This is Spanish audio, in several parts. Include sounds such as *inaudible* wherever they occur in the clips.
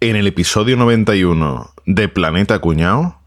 en el episodio 91 de Planeta Cuñao.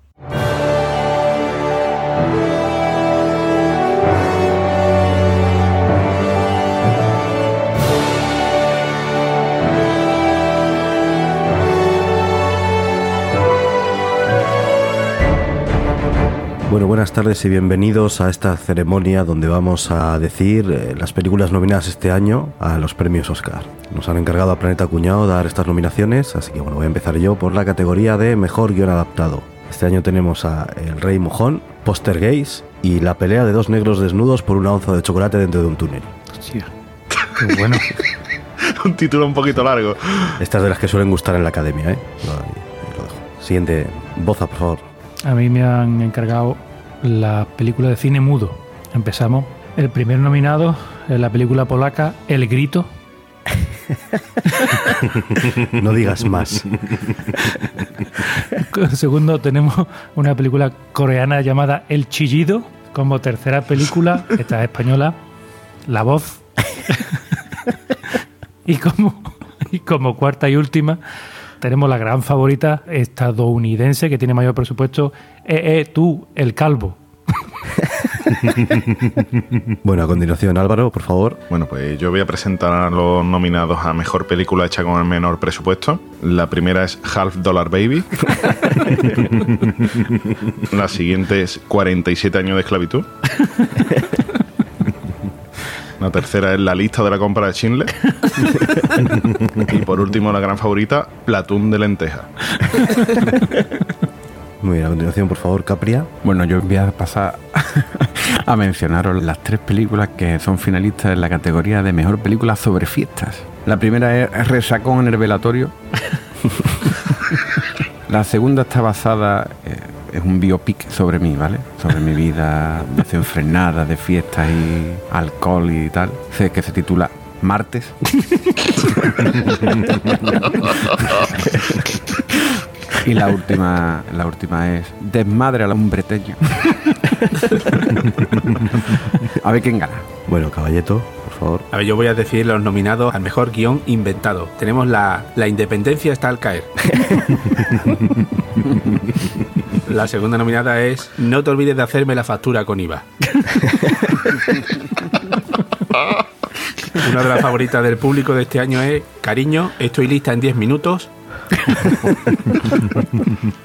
Bueno, buenas tardes y bienvenidos a esta ceremonia donde vamos a decir eh, las películas nominadas este año a los premios Oscar. Nos han encargado a Planeta Cuñado dar estas nominaciones, así que bueno, voy a empezar yo por la categoría de Mejor Guión Adaptado. Este año tenemos a El Rey Mojón, Poster Gays y la pelea de dos negros desnudos por una onza de chocolate dentro de un túnel. Hostia, qué bueno. *laughs* Un título un poquito largo. Estas de las que suelen gustar en la academia, ¿eh? Lo- lo dejo. Siguiente, Boza, por favor. A mí me han encargado la película de cine mudo. Empezamos. El primer nominado es la película polaca El Grito. *laughs* No digas más. *laughs* Segundo, tenemos una película coreana llamada El Chillido. Como tercera película, esta es española, La Voz. *laughs* y, como, y como cuarta y última, tenemos la gran favorita estadounidense que tiene mayor presupuesto, Eh, eh, tú, el calvo. *laughs* Bueno, a continuación, Álvaro, por favor. Bueno, pues yo voy a presentar a los nominados a mejor película hecha con el menor presupuesto. La primera es Half Dollar Baby. *laughs* La siguiente es 47 años de esclavitud. *laughs* La tercera es La lista de la compra de Schindler. *laughs* Y por último, la gran favorita, Platón de lenteja. Muy bien, a continuación, por favor, Capria. Bueno, yo voy a pasar *laughs* a mencionaros las tres películas que son finalistas en la categoría de mejor película sobre fiestas. La primera es Resacón en el velatorio. *laughs* la segunda está basada, eh, es un biopic sobre mí, ¿vale? Sobre mi vida *laughs* desenfrenada de fiestas y alcohol y tal. Sé que se titula Martes. *laughs* Y la última, la última es Desmadre al hombreteño. A ver quién gana. Bueno, Caballeto, por favor. A ver, yo voy a decir los nominados al mejor guion inventado. Tenemos la, la independencia está al caer. *laughs* la segunda nominada es No te olvides de hacerme la factura con IVA. *laughs* Una de las favoritas del público de este año es Cariño, estoy lista en 10 minutos.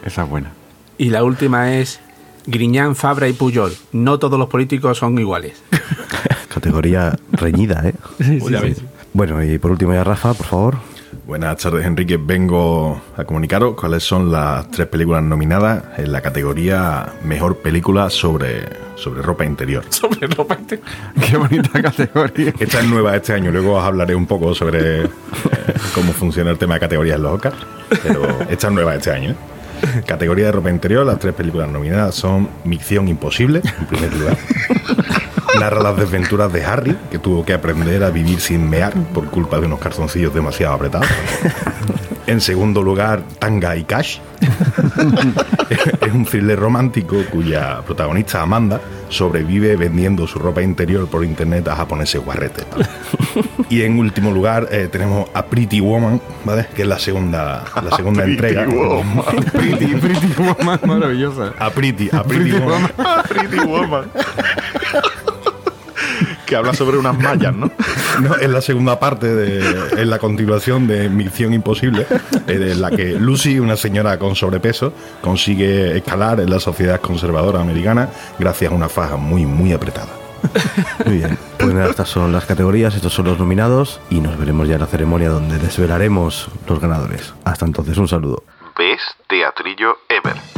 Esa es buena. Y la última es Griñán, Fabra y Puyol. No todos los políticos son iguales. Categoría reñida, ¿eh? Ya ves. Bueno, y por último ya Rafa, por favor. Buenas tardes, Enrique. Vengo a comunicaros cuáles son las tres películas nominadas en la categoría Mejor Película sobre, sobre ropa interior. *laughs* Sobre ropa interior. *laughs* Qué bonita categoría. *laughs* Esta es nueva este año, luego os hablaré un poco sobre eh, cómo funciona el tema de categorías en los Oscars, pero esta es nueva este año. ¿eh? *laughs* Categoría de ropa interior, las tres películas nominadas son Misión Imposible, en primer lugar. *laughs* Narra las desventuras de Harry, que tuvo que aprender a vivir sin mear por culpa de unos calzoncillos demasiado apretados. En segundo lugar, Tanga y Cash. *laughs* es un thriller romántico cuya protagonista, Amanda, sobrevive vendiendo su ropa interior por internet a japoneses guarretes. ¿vale? *laughs* Y en último lugar eh, tenemos a Pretty Woman, ¿vale? Que es la segunda, la segunda *laughs* entrega. Pretty, pretty woman maravillosa. A Pretty, a Pretty Woman. Pretty Woman. Que habla sobre unas mallas, ¿no? *laughs* No, es la segunda parte de, es la continuación de Misión Imposible, eh, en la que Lucy, una señora con sobrepeso, consigue escalar en la sociedad conservadora americana gracias a una faja muy, muy apretada. Muy bien. Pues nada, estas son las categorías, estos son los nominados y nos veremos ya en la ceremonia donde desvelaremos los ganadores. Hasta entonces, un saludo. Best Teatrillo Ever.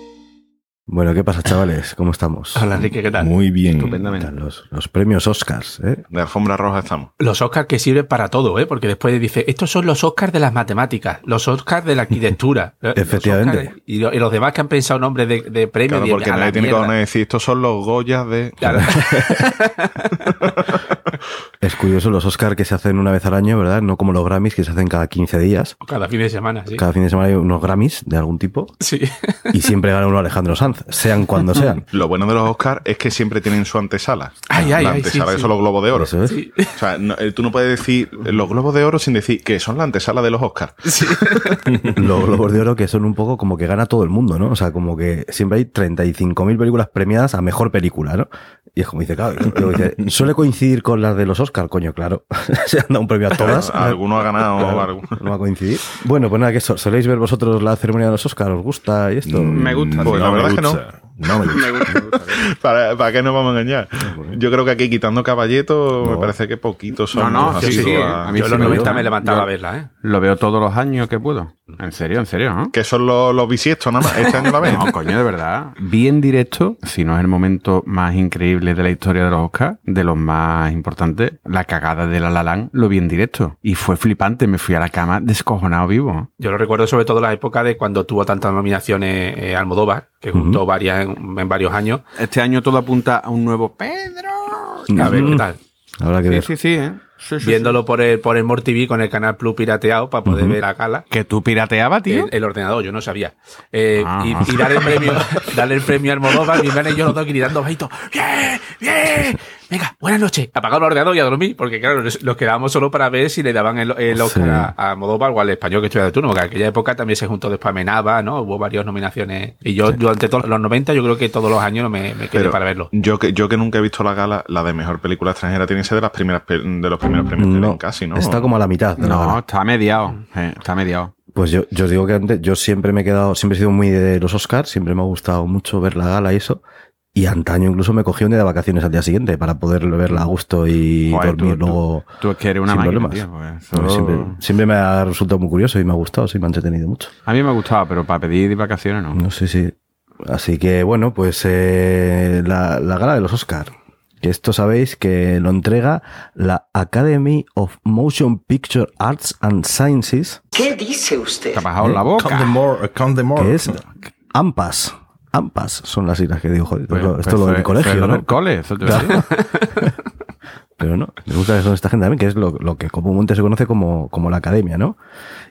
Bueno, ¿qué pasa, chavales? ¿Cómo estamos? *laughs* Hola, Enrique, ¿qué tal? Muy bien. Estupendamente. Los, los premios Oscars, ¿eh? De alfombra roja estamos. Los Oscars que sirven para todo, ¿eh? Porque después dice, estos son los Oscars de las matemáticas, los Oscars de la arquitectura. *laughs* Efectivamente. Oscars- y, lo- y los demás que han pensado nombres de, de premios. Claro, porque nadie tiene que decir, estos son los Goyas de... Claro. *laughs* Es curioso los Oscars que se hacen una vez al año, ¿verdad? No como los Grammys que se hacen cada 15 días. O cada fin de semana, sí. Cada fin de semana hay unos Grammys de algún tipo Sí. y siempre gana uno Alejandro Sanz, sean cuando sean. *laughs* Lo bueno de los Oscars es que siempre tienen su antesala. Ay, ay, la ay, antesala sí, que sí. son los globos de oro. Eso es. Sí. O sea, no- eh, tú no puedes decir los globos de oro sin decir que son la antesala de los Oscars. *laughs* Los Globos de Oro que son un poco como que gana todo el mundo, ¿no? O sea, como que siempre hay 35.000 películas premiadas a mejor película, ¿no? Y es como dice, claro, dice, suele coincidir con las de los Oscar, coño, claro. *laughs* Se han dado un premio a todas. *laughs* Alguno ha ganado. Claro, no va a coincidir. Bueno, pues nada, que so- soléis ver vosotros la ceremonia de los Oscar, ¿os gusta y esto? Me gusta. Pues la No verdad es que no. No *laughs* me gusta. Me gusta, me gusta. ¿Para, ¿Para qué nos vamos a engañar? Yo creo que aquí quitando caballeto me parece que poquitos son. No, no, sí, sí, a a- mí Yo sí los me 90 gusta. me levantaba Yo- a verla, ¿eh? Lo veo todos los años que puedo. En serio, en serio, ¿no? Que son los, los bisiestos nada más. Este año la ven. No, coño, de verdad. Vi en directo, si no es el momento más increíble de la historia de los Oscars, de los más importantes, la cagada de La La Land, lo vi en directo. Y fue flipante, me fui a la cama descojonado vivo. Yo lo recuerdo sobre todo la época de cuando tuvo tantas nominaciones eh, Almodóvar, que juntó varias en, en varios años. Este año todo apunta a un nuevo Pedro. A ver qué tal. Habrá que Sí, ver. sí, sí, ¿eh? Sí, sí, Viéndolo por el, por el More TV con el canal Plus pirateado para poder ver la gala. Que tú pirateabas, tío. El, el ordenador, yo no sabía. Eh, Ah. y, y darle el premio, *laughs* darle el premio a Almodóvar, mi y yo los dos gritando bajito. ¡Bien! ¡Bien! Venga, buenas noches. Apagado el ordenador y a dormir, porque claro, nos quedábamos solo para ver si le daban el, el Oscar Sí. a, a Almodóvar o al español que estuviera de turno, porque en aquella época también se juntó después Amenaba, ¿no? Hubo varias nominaciones. Y yo durante todos los 90, yo creo que todos los años me, me quedé Pero para verlo. Yo que, yo que nunca he visto la gala, la de mejor película extranjera tiene que ser de las primeras de los primeros premios que No, ven casi, ¿no? está como a la mitad. de No, está mediado. eh, está mediado. Pues yo, yo os digo que antes, yo siempre me he quedado, siempre he sido muy de los Oscars, siempre me ha gustado mucho ver la gala y eso. Y antaño incluso me cogí un día de vacaciones al día siguiente para poder verla a gusto y Joder, dormir tú- luego. Tú es que eres una sin máquina, problemas. tío. pues, siempre, siempre me ha resultado muy curioso y me ha gustado, sí, me ha entretenido mucho. A mí me gustaba, pero para pedir vacaciones no. No sé si. Así que bueno, pues eh, la, la gala de los Oscar. Que esto sabéis que lo entrega la Academy of Motion Picture Arts and Sciences, ¿Qué dice usted? Te ha bajado la boca. Count the more, count the more. que es AMPAS. AMPAS son las siglas que digo, joder, Pues- esto, pues es lo del eso colegio, ¿no? del cole, eso te decir. *laughs* Pero no, me gusta que son esta gente también, que es lo, lo que comúnmente se conoce como, como la academia, ¿no?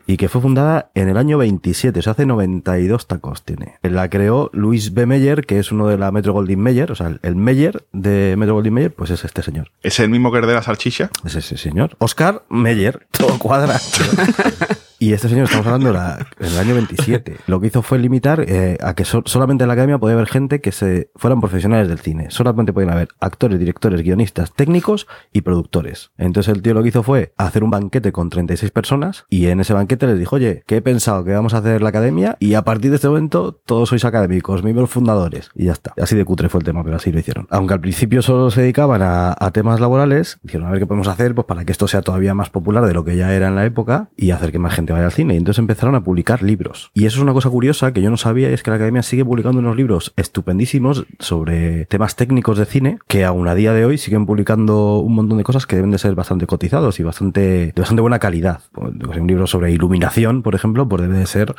Y que fue fundada en el año 27, o sea, hace 92 tacos tiene. La creó Luis B. Meyer, que es uno de la Metro Goldwyn Mayer, o sea, el- Meyer de Metro Goldwyn Mayer, pues es este señor. ¿Es el mismo que el de la salchicha? Es ese señor. Oscar Meyer, todo cuadra. *laughs* Y este señor, estamos hablando la- en el año 27. Lo que hizo fue limitar eh, a que so- solamente en la academia podía haber gente que se fueran profesionales del cine. Solamente podían haber actores, directores, guionistas, técnicos y productores. Entonces el tío lo que hizo fue hacer un banquete con 36 personas y en ese banquete les dijo, oye, que he pensado que vamos a hacer la academia y a partir de este momento todos sois académicos, miembros fundadores. Y ya está. Así de cutre fue el tema, pero así lo hicieron. Aunque al principio solo se dedicaban a, a temas laborales, dijeron a ver qué podemos hacer pues para que esto sea todavía más popular de lo que ya era en la época y hacer que más gente vaya al cine. Y entonces empezaron a publicar libros. Y eso es una cosa curiosa que yo no sabía, es que la academia sigue publicando unos libros estupendísimos sobre temas técnicos de cine que aún a día de hoy siguen publicando un montón de cosas que deben de ser bastante cotizados y bastante, de bastante buena calidad. Pues, Un libro sobre iluminación, por ejemplo, pues debe de ser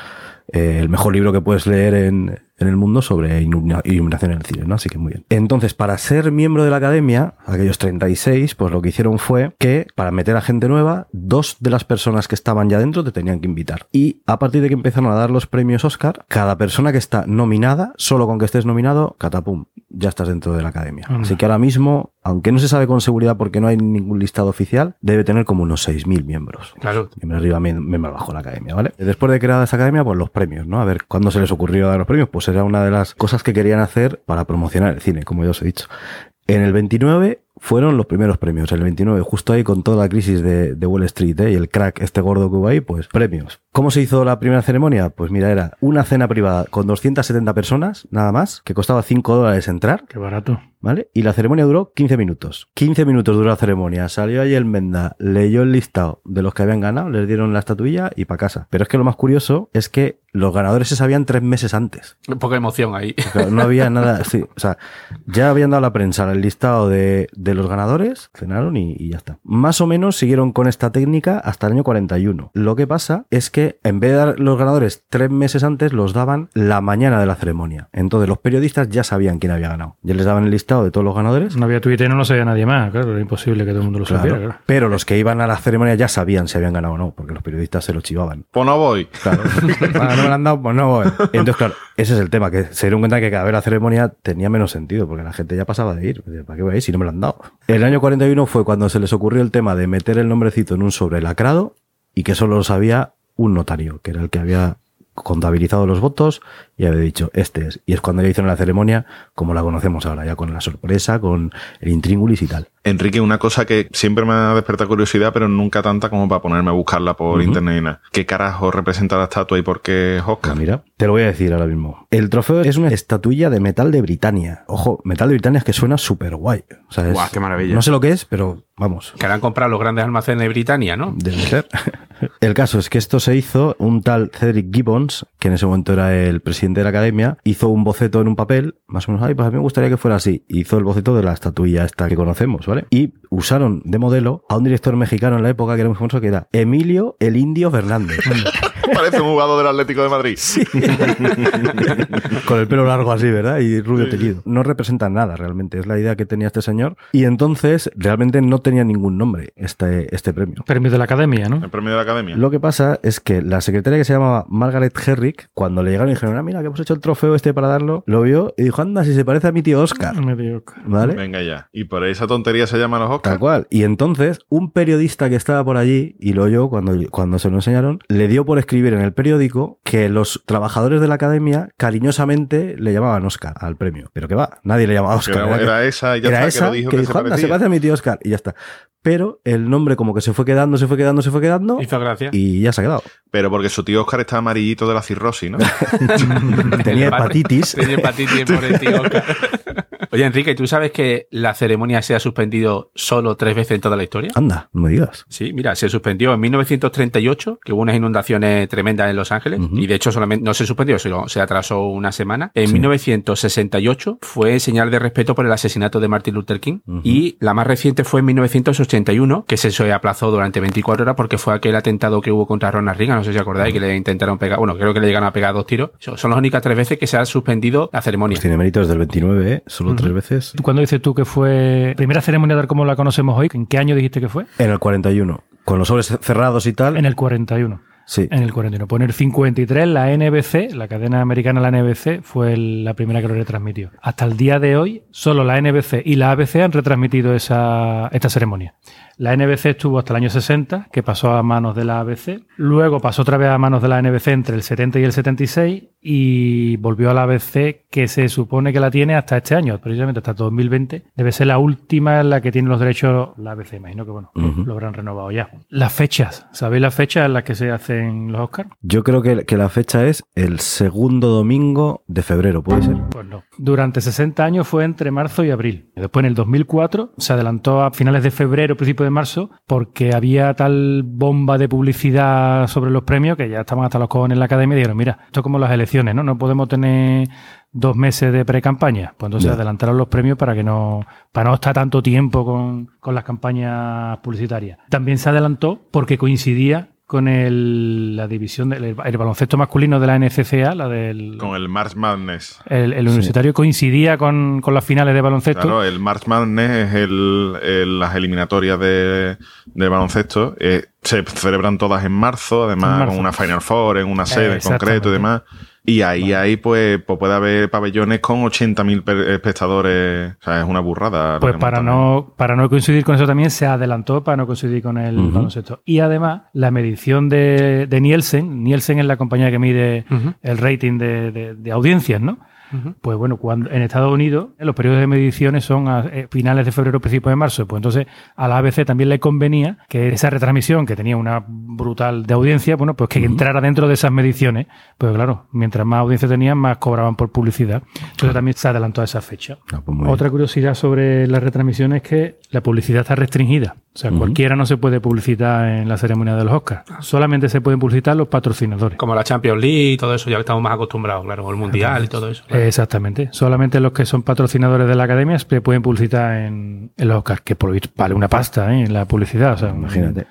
eh, el mejor libro que puedes leer en, en el mundo sobre ilumina- iluminación en el cine, ¿no? Así que muy bien. Entonces, para ser miembro de la academia, aquellos 36, pues lo que hicieron fue que, para meter a gente nueva, dos de las personas que estaban ya dentro te tenían que invitar. Y a partir de que empezaron a dar los premios Oscar, cada persona que está nominada, solo con que estés nominado, catapum, ya estás dentro de la academia. Anda. Así que ahora mismo, aunque no se sabe con seguridad porque no hay ningún listado oficial, debe tener como unos 6.000 miembros. Claro. Miembro arriba, miem- miembro abajo la academia, ¿vale? Después de creada esa academia, pues los premios, ¿no? A ver, ¿cuándo se les ocurrió dar los premios? Pues era una de las cosas que querían hacer para promocionar el cine, como ya os he dicho. En el 29 fueron los primeros premios. En el 29, justo ahí con toda la crisis de, de Wall Street ¿eh? y el crack este gordo que hubo ahí, pues premios. ¿Cómo se hizo la primera ceremonia? Pues mira, era una cena privada con 270 personas, nada más, que costaba 5 dólares entrar. Qué barato. ¿Vale? Y la ceremonia duró 15 minutos. 15 minutos duró la ceremonia. Salió ahí el Menda, leyó el listado de los que habían ganado, les dieron la estatuilla y para casa. Pero es que lo más curioso es que los ganadores se sabían tres meses antes. Poca emoción ahí. Claro, no había nada, sí, o sea, ya habían dado a la prensa el listado de, de los ganadores, cenaron y, y ya está. Más o menos siguieron con esta técnica hasta el año 41. Lo que pasa es que en vez de dar los ganadores tres meses antes, los daban la mañana de la ceremonia. Entonces los periodistas ya sabían quién había ganado. Ya les daban el listado de todos los ganadores. No había Twitter y no lo sabía nadie más, claro, era imposible que todo el mundo lo Claro. supiera. claro. Pero los que iban a la ceremonia ya sabían si habían ganado o no, porque los periodistas se lo chivaban. Pues no voy. Claro. *laughs* No me lo han dado, pues no voy. Entonces, claro, ese es el tema, que se dieron cuenta que cada vez la ceremonia tenía menos sentido, porque la gente ya pasaba de ir. ¿Para qué voy a ir si no me lo han dado? El año 41 fue cuando se les ocurrió el tema de meter el nombrecito en un sobre lacrado y que solo lo sabía un notario, que era el que había contabilizado los votos y había dicho, este es. Y es cuando ya hicieron la ceremonia como la conocemos ahora, ya con la sorpresa, con el intríngulis y tal. Enrique, una cosa que siempre me ha despertado curiosidad, pero nunca tanta como para ponerme a buscarla por internet y nada. ¿Qué carajo representa la estatua y por qué es Oscar? Pues mira, te lo voy a decir ahora mismo. El trofeo es una estatuilla de metal de Britania. Ojo, metal de Britania es que suena súper guay. O sea, es- Guau, qué maravilla. No sé lo que es, pero vamos, Que han comprado los grandes almacenes de Britania, ¿no? debe ser. *laughs* El caso es que esto se hizo, un tal Cedric Gibbons, que en ese momento era el presidente de la academia, hizo un boceto en un papel, más o menos, ay, pues a mí me gustaría que fuera así. Hizo el boceto de la estatuilla esta que conocemos, ¿vale? Y usaron de modelo a un director mexicano en la época que era muy famoso, que era Emilio el Indio Fernández. *laughs* Parece un jugador del Atlético de Madrid. *laughs* Con el pelo largo así, ¿verdad? Y rubio teñido. No representa nada realmente, es la idea que tenía este señor. Y entonces realmente no tenía ningún nombre este, este premio. Premio de la academia, ¿no? El premio de la academia. Lo que pasa es que la secretaria que se llamaba Margaret Herrick, cuando le llegaron y dijeron, ah, mira, que hemos hecho el trofeo este para darlo, lo vio y dijo, anda, si se parece a mi tío Oscar. Mediocre. ¿Vale? Venga ya. Y por esa tontería se llaman los Tal Oscars. cual. Y entonces, un periodista que estaba por allí, y lo oyó cuando, cuando se lo enseñaron, le dio por escribir en el periódico que los trabajadores de la academia cariñosamente le llamaban Oscar al premio. Pero que va, nadie le llamaba Que Oscar. era, que- era esa y ya era está, esa que lo dijo que que, dijo, se anda, se parece a mi tío Oscar, y ya está. Pero el nombre como que se fue quedando, se fue quedando, se fue quedando, Hizo gracia. y ya se ha quedado. Pero porque su tío Oscar está amarillito de la cirrosis, ¿no? *laughs* *laughs* Tenía hepatitis. Tenía hepatitis por el *laughs* tío Oscar. Oye, Enrique, ¿tú sabes que la ceremonia se ha suspendido solo tres veces en toda la historia? Anda, no me digas. Sí, mira, se suspendió en 1938, que hubo unas inundaciones tremendas en Los Ángeles, y de hecho solamente no se suspendió, sino se atrasó una semana. En Sí. 1968 fue señal de respeto por el asesinato de Martin Luther King, y la más reciente fue en 1981, que se aplazó durante 24 horas porque fue aquel atentado que hubo contra Ronald Reagan, no sé si acordáis, que le intentaron pegar, bueno, creo que le llegaron a pegar dos tiros. Son las únicas tres veces que se ha suspendido la ceremonia. Pues tiene méritos del 29, ¿eh? Solo tres veces. ¿Cuándo dices tú que fue primera ceremonia tal como la conocemos hoy? ¿En qué año dijiste que fue? En el 41. Con los sobres cerrados y tal. En el 41. Sí. En el 41. Pues en el 53, la NBC, la cadena americana, la NBC, fue la primera que lo retransmitió. Hasta el día de hoy, solo la NBC y la ABC han retransmitido esa, esta ceremonia. La NBC estuvo hasta el año 60, que pasó a manos de la ABC. Luego pasó otra vez a manos de la NBC entre el 70 y el 76 y volvió a la ABC, que se supone que la tiene hasta este año, precisamente hasta 2020. Debe ser la última en la que tiene los derechos la ABC. Imagino que, bueno, lo habrán renovado ya. Las fechas. ¿Sabéis las fechas en las que se hacen los Oscars? Yo creo que, que la fecha es el segundo domingo de febrero, ¿puede ser? Pues no. Durante 60 años fue entre marzo y abril. Después, en el 2004, se adelantó a finales de febrero, principio de marzo, porque había tal bomba de publicidad sobre los premios que ya estaban hasta los cojones en la academia y dijeron, mira, esto es como las elecciones, ¿no? No podemos tener dos meses de pre-campaña. Pues entonces Ya. adelantaron los premios para que no, para no estar tanto tiempo con, con las campañas publicitarias. También se adelantó porque coincidía con el, la división del el, el baloncesto masculino de la NCCA, la del Con el March Madness. el, el universitario coincidía con, con las finales de baloncesto. Claro, el March Madness es el, el- las eliminatorias de, de baloncesto. eh, se celebran todas en marzo, además En marzo. con una Final Four en una sede en concreto y demás. Y ahí, ahí pues, pues puede haber pabellones con 80.000 pe- espectadores. O sea, es una burrada. Pues para no, para no coincidir con eso también se adelantó para no coincidir con el baloncesto. Y además, la medición de, de Nielsen, Nielsen es la compañía que mide el rating de, de- de audiencias, ¿no? Pues bueno, cuando en Estados Unidos eh, los periodos de mediciones son a eh, finales de febrero, principios de marzo. Pues entonces a la ABC también le convenía que esa retransmisión, que tenía una brutal de audiencia, bueno, pues que entrara dentro de esas mediciones. Pues claro, mientras más audiencia tenían, más cobraban por publicidad. Entonces también se adelantó a esa fecha. Ah, pues. Otra curiosidad sobre la retransmisión es que la publicidad está restringida. O sea, cualquiera no se puede publicitar en la ceremonia de los Oscars. Solamente se pueden publicitar los patrocinadores. Como la Champions League y todo eso, ya estamos más acostumbrados, claro, o el Mundial y todo eso. claro. Exactamente. Solamente los que son patrocinadores de la academia se pueden publicitar en, en los Oscars, que por lo visto vale una pasta ¿eh? en la publicidad. O sea, Imagínate.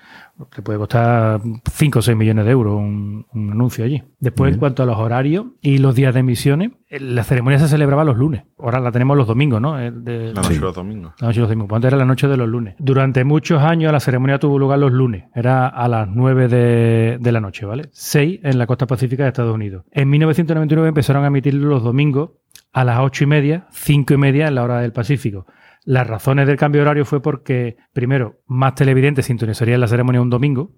Te puede costar 5 o 6 millones de euros un, un anuncio allí. Después, en cuanto a los horarios y los días de emisiones, eh, la ceremonia se celebraba los lunes. Ahora la tenemos los domingos, ¿no? Eh, de- La noche de los domingos. la noche de los domingos. Antes era la noche de los lunes. Durante muchos años la ceremonia tuvo lugar los lunes. Era a las 9 de, de la noche, ¿vale? 6 en la costa pacífica de Estados Unidos. En 1999 empezaron a emitir los domingos a las 8 y media, 5 y media en la hora del Pacífico. Las razones del cambio de horario fue porque, primero, más televidentes sintonizarían la ceremonia un domingo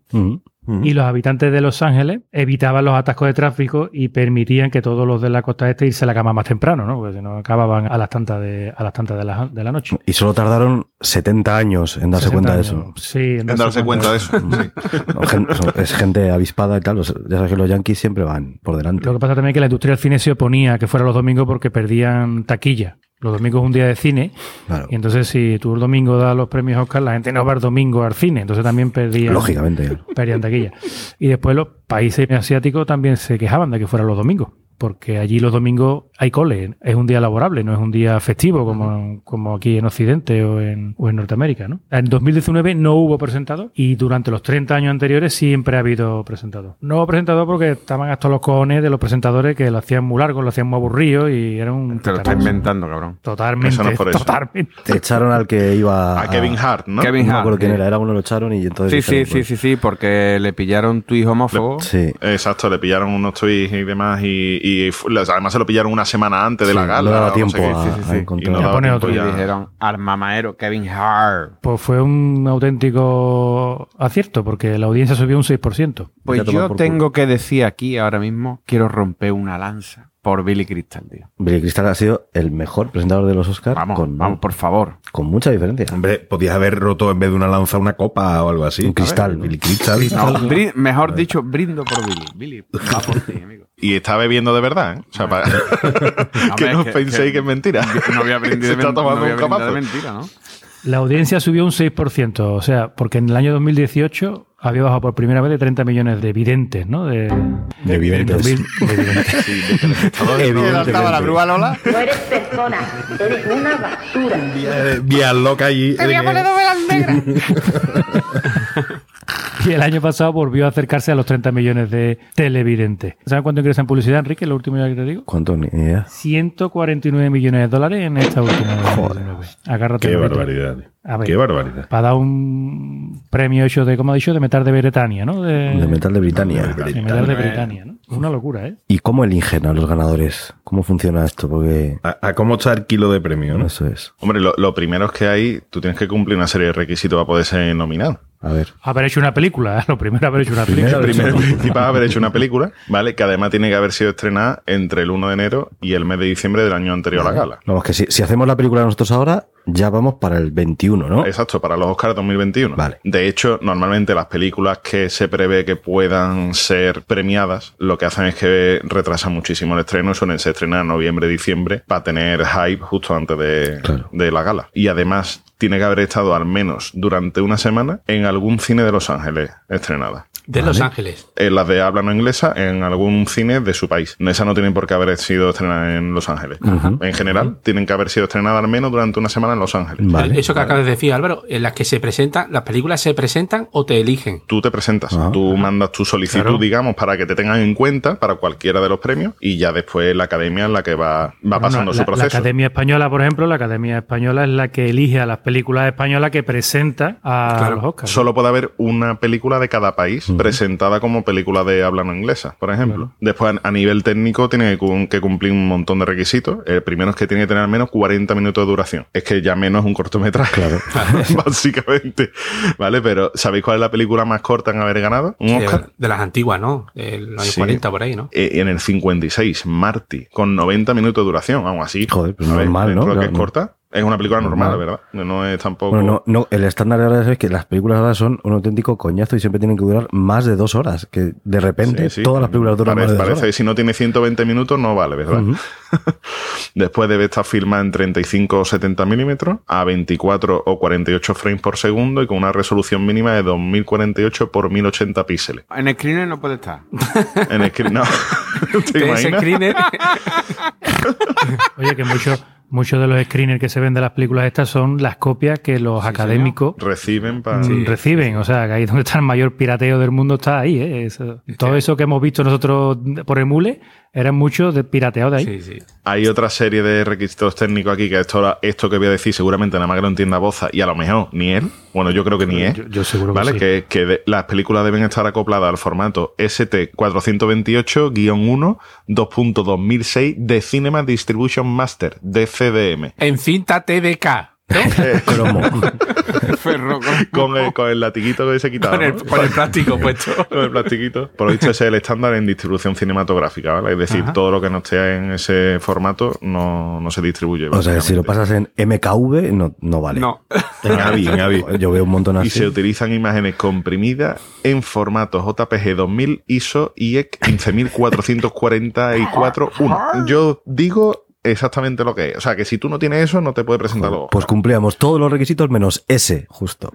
y los habitantes de Los Ángeles evitaban los atascos de tráfico y permitían que todos los de la costa este irse a la cama más temprano, ¿no? Porque si no acababan a las tantas de, a las tantas de la, de la noche. Y solo tardaron 70 años en darse 60 cuenta de eso. Sí, En darse cuenta de eso. sí. No, es gente avispada y tal. los- Ya sabes que los yankees siempre van por delante. Lo que pasa también es que la industria del cine se oponía a que fuera los domingos porque perdían taquilla. Los domingos es un día de cine Claro. y entonces si tú el domingo das los premios Oscar, la gente no va el domingo al cine. Entonces también perdían, Lógicamente. perdían taquilla. Y después los países asiáticos también se quejaban de que fueran los domingos. Porque allí los domingos hay cole, es un día laborable, no es un día festivo como, como aquí en Occidente o en, o en Norteamérica. ¿no? En 2019 no hubo presentador y durante los 30 años anteriores siempre ha habido presentador. No hubo presentador porque estaban hasta los cojones de los presentadores que lo hacían muy largo, lo hacían muy aburrido y era un... Te lo está inventando, cabrón. Totalmente, Eso no es por eso. totalmente. Echaron al que iba *laughs* A Kevin Hart, ¿no? Kevin No Hart. acuerdo quién era, era uno lo echaron y entonces. Sí, sí, dijeron, sí, sí, sí, porque le pillaron tuit homófobo. pues, sí. Exacto, le pillaron unos tweets y demás y, y además se lo pillaron una semana antes de Sí, la gala. no daba sé tiempo a, Sí, sí, a sí. encontrar. Y no pone otro. Ya. dijeron al mamaero Kevin Hart. Pues fue un auténtico acierto porque la audiencia subió un 6%. Pues yo tengo que decir aquí ahora mismo, quiero romper una lanza por Billy Crystal, tío. Billy Crystal ha sido el mejor presentador de los Oscars. Vamos, con, vamos, por favor. con mucha diferencia. Hombre, podías haber roto en vez de una lanza una copa o algo así. Un cristal. ¿sabes? Billy Crystal. No, *laughs* mejor dicho, brindo por Billy. Billy, va por ti, amigo. Y está bebiendo de verdad, ¿eh? O sea, para- *laughs* que no que- penséis que- que, es mentira. No voy a brindar Se de, no voy a de mentira, ¿no? La audiencia subió un 6%, o sea, porque en el año 2018 había bajado por primera vez de 30 millones de videntes, ¿no? De, De videntes. de videntes. Sí, de telespectadores, *laughs* *laughs* ¿no? la grúa Lola? No eres persona, eres una basura. Vía loca allí. Y el año pasado volvió a acercarse a los 30 millones de televidentes. ¿Sabes cuánto ingresa en publicidad, Enrique? Lo último ya que te digo. ¿Cuánto? Ni idea. 149 millones de dólares en esta última 2019. Agárrate. Qué barbaridad. A ver. Qué barbaridad. Para dar un premio hecho de, como ha dicho, de metal de Bretaña, ¿no? De, De metal de Britannia. de metal de Britania, ¿no? Una locura, ¿eh? ¿Y cómo eligen a los ganadores? ¿Cómo funciona esto? Porque A, a cómo está el kilo de premio, ¿no? eso es. Hombre, lo, lo primero es que hay, tú tienes que cumplir una serie de requisitos para poder ser nominado. A ver. Haber hecho una película, ¿eh? Lo primero, haber hecho una película. El primer principal es haber hecho una película, ¿vale? Que además tiene que haber sido estrenada entre el 1 de enero y el mes de diciembre del año anterior a la gala. Vamos, que si, si hacemos la película nosotros ahora, ya vamos para el 21, ¿no? Exacto, para los Oscars 2021. Vale. De hecho, normalmente las películas que se prevé que puedan ser premiadas, lo que hacen es que retrasan muchísimo el estreno, suelen ser estrenadas en noviembre, diciembre, para tener hype justo antes de, Claro. de la gala. Y además tiene que haber estado al menos durante una semana en algún cine de Los Ángeles estrenada. De Los Ángeles. En las de habla no inglesa, en algún cine de su país. Esa no tienen por qué haber sido estrenada en Los Ángeles. En general, tienen que haber sido estrenadas al menos durante una semana en Los Ángeles. Vale. Eso que acabas de decir, Álvaro, en las que se presentan, las películas se presentan o te eligen. Tú te presentas, Ajá. tú mandas tu solicitud, Claro. digamos, para que te tengan en cuenta para cualquiera de los premios y ya después la academia es la que va, va Bueno, pasando la, su la proceso. Academia Española, por ejemplo, la Academia Española es la que elige a las películas españolas que presenta a Claro. los Oscars. Solo puede haber una película de cada país presentada como película de habla no inglesa, por ejemplo. Después, a nivel técnico, tiene que cum- que cumplir un montón de requisitos. El primero es que tiene que tener al menos 40 minutos de duración. Es que ya menos es un cortometraje, claro. *laughs* básicamente. ¿Vale? Pero ¿sabéis cuál es la película más corta en haber ganado? ¿Un Oscar? de las antiguas, ¿no? De los años Sí. 40 por ahí, ¿no? Eh, en el 56, Marty, con 90 minutos de duración, aún así. Joder, pues a ver, normal, dentro ¿no? lo que es corta, Es una película normal, ¿verdad? No es tampoco. Bueno, no, no, el estándar de ahora es que las películas ahora son un auténtico coñazo y siempre tienen que durar más de dos horas. Que de repente Sí, sí. todas las películas duran parece, más de dos parece que horas. si no tiene 120 minutos no vale, ¿verdad? *laughs* Después debe estar filmada en 35 o 70 milímetros a 24 o 48 frames por segundo y con una resolución mínima de 2048 por 1080 píxeles. En screener no puede estar. En screen, no. *laughs* ¿Te imaginas? screener. *laughs* Oye, que muchos muchos de los screeners que se ven de las películas estas son las copias que los académicos Reciben para. mm, reciben. O sea, que ahí donde está el mayor pirateo del mundo está ahí. ¿eh? Eso- todo eso que hemos visto nosotros por emule eran muchos de pirateado de ahí. Sí, sí. Hay otra serie de requisitos técnicos aquí que esto, esto que voy a decir seguramente nada más que lo entienda Boza y a lo mejor ni él. Bueno, yo creo que ni él. Yo, yo seguro que ¿Vale? sí. Que, que de- las películas deben estar acopladas al formato ST428-1 2.2006 de Cinema Distribution Master, DCDM. En cinta TDK. *laughs* *laughs* Ferro con- *laughs* Con el, con el latiguito que se quitaba. Con el, ¿no? con el plástico puesto. Con el plastiquito. Por lo visto ese es el estándar en distribución cinematográfica, ¿vale? Es decir, Ajá. todo lo que no esté en ese formato no, no se distribuye. O sea, si lo pasas en MKV, no, no vale. No. En AVI, en AVI. Yo veo un montón Y así. se utilizan imágenes comprimidas en formato JPG 2000 ISO IEC 15444-1. Yo digo exactamente lo que es. O sea, que si tú no tienes eso, no te puede presentar los Pues cumplíamos todos los requisitos menos ese, justo.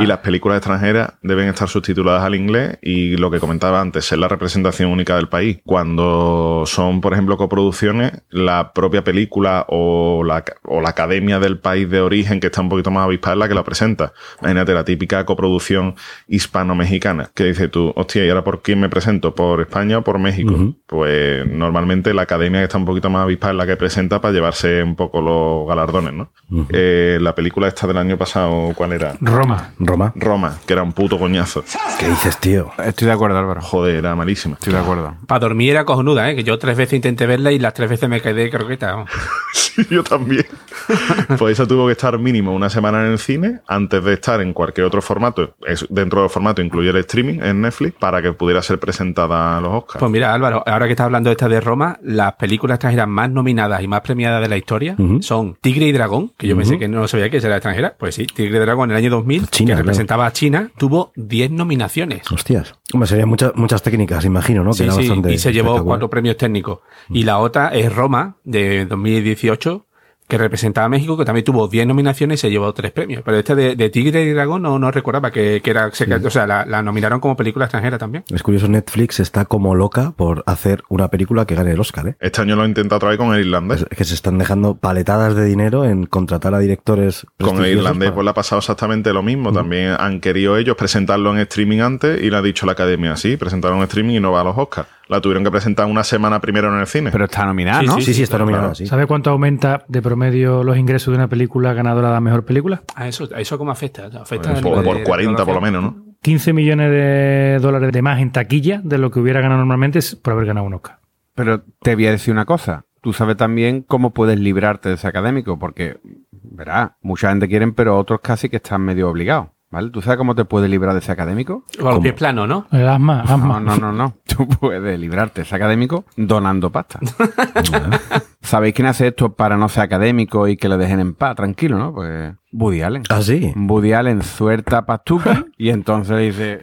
Y las películas extranjeras deben estar subtituladas al inglés y lo que comentaba antes, es la representación única del país. Cuando son, por ejemplo, coproducciones, la propia película o la, o la academia del país de origen que está un poquito más avispada es la que la presenta. Imagínate la típica coproducción hispano-mexicana que dice tú, hostia, ¿y ahora por quién me presento? ¿Por España o por México? Pues normalmente la academia que está un poquito más avispada es la que presenta para llevarse un poco los galardones, ¿no? Eh, la película esta del año pasado, ¿cuál era? Roma. Roma. Roma, que era un puto coñazo. ¿Qué dices, tío? Estoy de acuerdo, Álvaro. Joder, era malísima. Estoy de acuerdo. Para dormir era cojonuda, ¿eh? Que yo tres veces intenté verla y las tres veces me quedé croqueta. vamos. *laughs* Sí, yo también. *laughs* Pues eso tuvo que estar mínimo una semana en el cine antes de estar en cualquier otro formato. Dentro del formato incluye el streaming en Netflix para que pudiera ser presentada a los Oscars. Pues mira, Álvaro, ahora que estás hablando de esta de Roma, las películas extranjeras más nominadas y más premiadas de la historia son Tigre y Dragón, que yo pensé que no sabía que era extranjera. Pues sí, Tigre y Dragón en el año 2000, China, que claro. representaba a China, tuvo 10 nominaciones. Hostias. Hombre, serían muchas, muchas técnicas, imagino, ¿no? Sí, sí, y se llevó cuatro premios técnicos. Y la otra es Roma, de 2018, que representaba a México, que también tuvo 10 nominaciones y se llevó tres premios. Pero este de, de Tigre y Dragón no, no recordaba que, que era... se- O sea, la, la nominaron como película extranjera también. Es curioso, Netflix está como loca por hacer una película que gane el Oscar, ¿eh? Este año lo he intentado otra vez con el irlandés. Es que se están dejando paletadas de dinero en contratar a directores Con el irlandés para- pues le ha pasado exactamente lo mismo. También han querido ellos presentarlo en streaming antes y le ha dicho la academia, sí, presentaron en streaming y no va a los Oscars. La tuvieron que presentar una semana primero en el cine. Pero está nominada, Sí, ¿no? Sí, sí, está nominada, claro. sí. ¿Sabe cuánto aumenta de promedio los ingresos de una película ganadora de la mejor película? A eso, a eso cómo afecta. afecta Pues a por, por de 40 por lo menos, ¿no? 15 millones de dólares de más en taquilla de lo que hubiera ganado normalmente por haber ganado un Oscar. Pero te voy a decir una cosa. Tú sabes también cómo puedes librarte de ese académico, porque, verás, mucha gente quieren, pero otros casi que están medio obligados, ¿vale? ¿Tú sabes cómo te puedes librar de ese académico? Con los pies planos, ¿no? El asma, asma. No, no, no, no. *laughs* Tú puedes librarte de ese académico donando pasta. *laughs* ¿Sabéis quién hace esto para no ser académico y que le dejen en paz? Tranquilo, ¿no? Pues Woody Allen. Ah, sí. Woody Allen suelta pastuca y entonces le dice,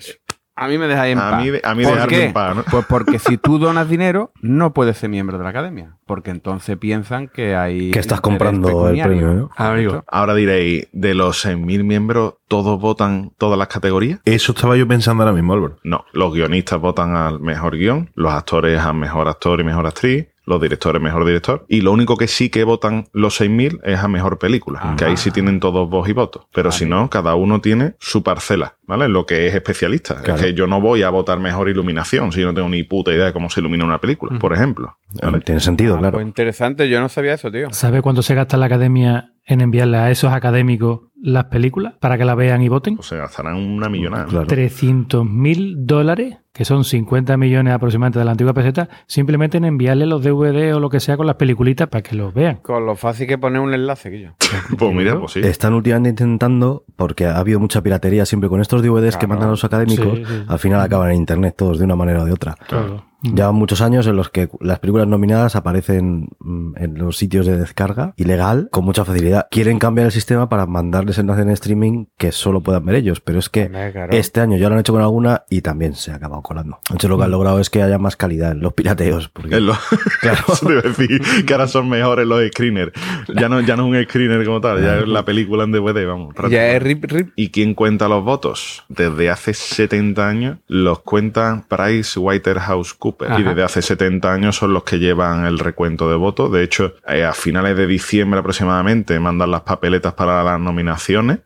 a mí me dejáis en A paz. mí de- a mí ¿Por dejarme qué? en paz, ¿no? Pues porque si tú *laughs* donas dinero, no puedes ser miembro de la academia. Porque entonces piensan que hay... Que estás comprando el premio, ¿no? Amigo. Ahora diréis, de los 6.000 miembros, ¿todos votan todas las categorías? Eso estaba yo pensando ahora mismo, Álvaro. No, los guionistas votan al mejor guion, los actores al mejor actor y mejor actriz, los directores mejor director, y lo único que sí que votan los 6.000 es a mejor película, que ahí sí tienen todos voz y voto, pero si no, cada uno tiene su parcela, ¿vale? Lo que es especialista. Claro. Es que yo no voy a votar mejor iluminación si yo no tengo ni puta idea de cómo se ilumina una película, por ejemplo. ¿vale? Tiene sentido, Ah, claro. Pues interesante, yo no sabía eso, tío. ¿Sabe cuánto se gasta la academia en enviarle a esos académicos las películas para que la vean y voten? O sea, gastarán una millonada. Claro. 300 mil dólares, que son 50 millones aproximadamente de la antigua peseta, simplemente en enviarle los DVD o lo que sea con las peliculitas para que los vean. Con lo fácil que poner un enlace, que yo. *laughs* Pues mira, pues sí. Están últimamente intentando, porque ha habido mucha piratería siempre con estos DVDs que Claro. mandan los académicos, Sí, sí. al final acaban en internet todos de una manera o de otra. Todo. Llevan muchos años en los que las películas nominadas aparecen mm, en los sitios de descarga ilegal con mucha facilidad. Quieren cambiar el sistema para mandarles enlaces en streaming que solo puedan ver ellos, pero es que claro. este año ya lo han hecho con alguna y también se ha acabado colando. Entonces lo que han logrado es que haya más calidad en los pirateos. Porque, Es lo- Eso *laughs* te iba a decir que ahora son mejores los screeners. Ya no, ya no es un screener como tal, ya es la película en DVD, vamos. Ya es rip, rip. ¿Y quién cuenta los votos? Desde hace 70 años los cuenta Price Waterhouse Cooper. Ajá. Y desde hace 70 años son los que llevan el recuento de votos. De hecho, eh, a finales de diciembre aproximadamente mandan las papeletas para las nominaciones,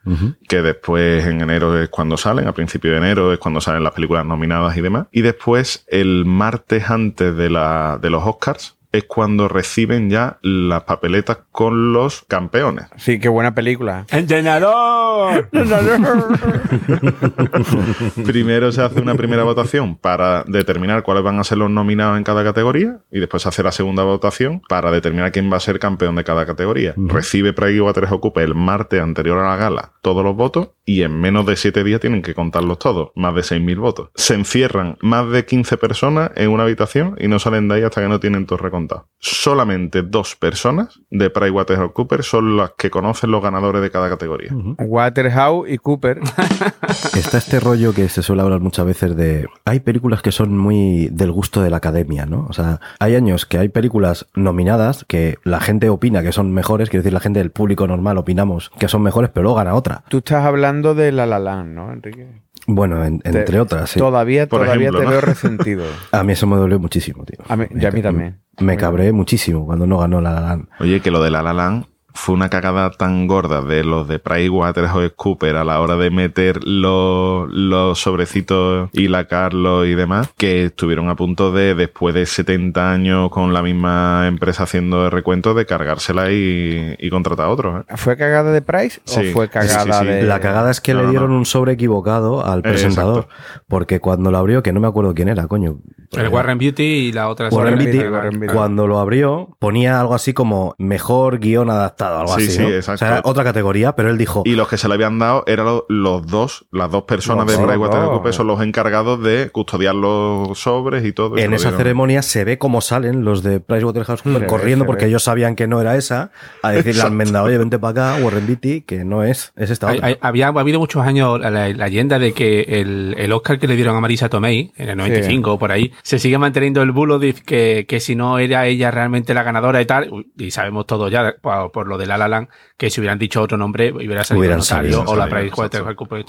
que después en enero es cuando salen, a principio de enero es cuando salen las películas nominadas y Y después, el martes antes de, la, de los Oscars, es cuando reciben ya las papeletas con los campeones. Sí, qué buena película. ¡Entrenador! *laughs* *laughs* Primero se hace una primera votación para determinar cuáles van a ser los nominados en cada categoría y después se hace la segunda votación para determinar quién va a ser campeón de cada categoría. Recibe PricewaterhouseCoopers el martes anterior a la gala todos los votos y en menos de 7 días tienen que contarlos todos, más de 6.000 votos. Se encierran más de 15 personas en una habitación y no salen de ahí hasta que no tienen todo recontado. Solamente dos personas de PricewaterhouseCoopers son las que conocen los ganadores de cada categoría. Waterhouse y Cooper. *laughs* Está este rollo que se suele hablar muchas veces de... Hay películas que son muy del gusto de la academia, ¿no? O sea, hay años que hay películas nominadas que la gente opina que son mejores, quiero decir, la gente del público normal opinamos que son mejores, pero luego gana otra. Tú estás hablando de La La Land, ¿no, Enrique? Bueno, en- Te- entre otras, sí. Todavía, Por todavía ejemplo, te ¿no? veo *laughs* resentido. A mí eso me dolió muchísimo, tío. A mí- y a mí también. Me cabré muchísimo cuando no ganó la La Land. Oye, que lo de La La Land fue una cagada tan gorda de los de PricewaterhouseCoopers a la hora de meter los, los sobrecitos y la Carlos y demás, que estuvieron a punto de, después de 70 años con la misma empresa haciendo el recuento, de cargársela y, y contratar a otros. ¿eh? ¿Fue cagada de Price Sí, o fue cagada sí, sí. de.? La cagada es que No, le dieron no. un sobre equivocado al Eh, presentador. Porque cuando lo abrió, que no me acuerdo quién era, coño. El Warren Beauty y la otra... Warren Beatty, Warren Beatty. cuando lo abrió, ponía algo así como mejor guion adaptado, algo Sí, así. sí, ¿no? exacto. O sea, era otra categoría, pero él dijo. Y los que se le habían dado eran lo- los dos, las dos personas Los de PricewaterhouseCoopers dos. son los encargados de custodiar los sobres y todo. En esa ceremonia se ve cómo salen los de PricewaterhouseCoopers corriendo porque ellos sabían que no era esa, a decirle al Menda, oye, vente para acá, Warren Beatty, que no es, es esta Hay- otra. hay- había ha habido muchos años la, la leyenda de que el, el Oscar que le dieron a Marisa Tomei en el 95 o por ahí se sigue manteniendo el bulo de que, que si no era ella realmente la ganadora y tal y sabemos todo ya por, por lo de La La Land que si hubieran dicho otro nombre hubiera salido Hubieran notario salido, o la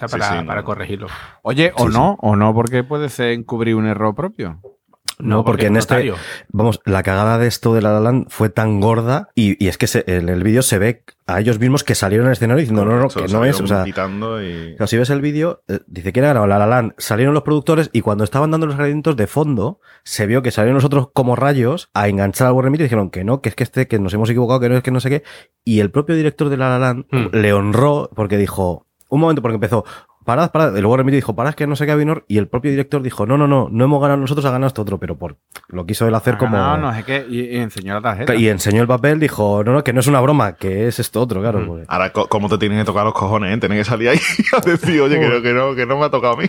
Sí, para, sí, no. para corregirlo. Oye, o Sí, no, o no, porque puede ser encubrir un error propio. No, porque en es este, vamos, la cagada de esto de La La Land fue tan gorda y, y es que se- en el vídeo se ve a ellos mismos que salieron al escenario diciendo, no, no, que no es, o sea, y- si ves el vídeo, eh, dice que era ganado La La Land. Salieron los productores y cuando estaban dando los agradecimientos de fondo, se vio que salieron nosotros como rayos a enganchar al Beatty y dijeron que no, que es que este, que nos hemos equivocado, que no es que no sé qué. Y el propio director de La La Land Hmm. le honró porque dijo, un momento, porque empezó, parad, parad. El Warren Beatty dijo, parad, que no sé qué, Avinor. Y el propio director dijo, no, no, no, no hemos ganado nosotros, ha ganado este otro, pero por, lo quiso él hacer como... No, no, es que. Y, y enseñó la tarjeta. Y enseñó el papel, dijo, no, no, que no es una broma, que es esto otro, claro. porque- Ahora, co- ¿cómo te tienen que tocar los cojones? eh? Tienen que salir ahí *laughs* a decir, oye, que no, que no, que no me ha tocado a mí.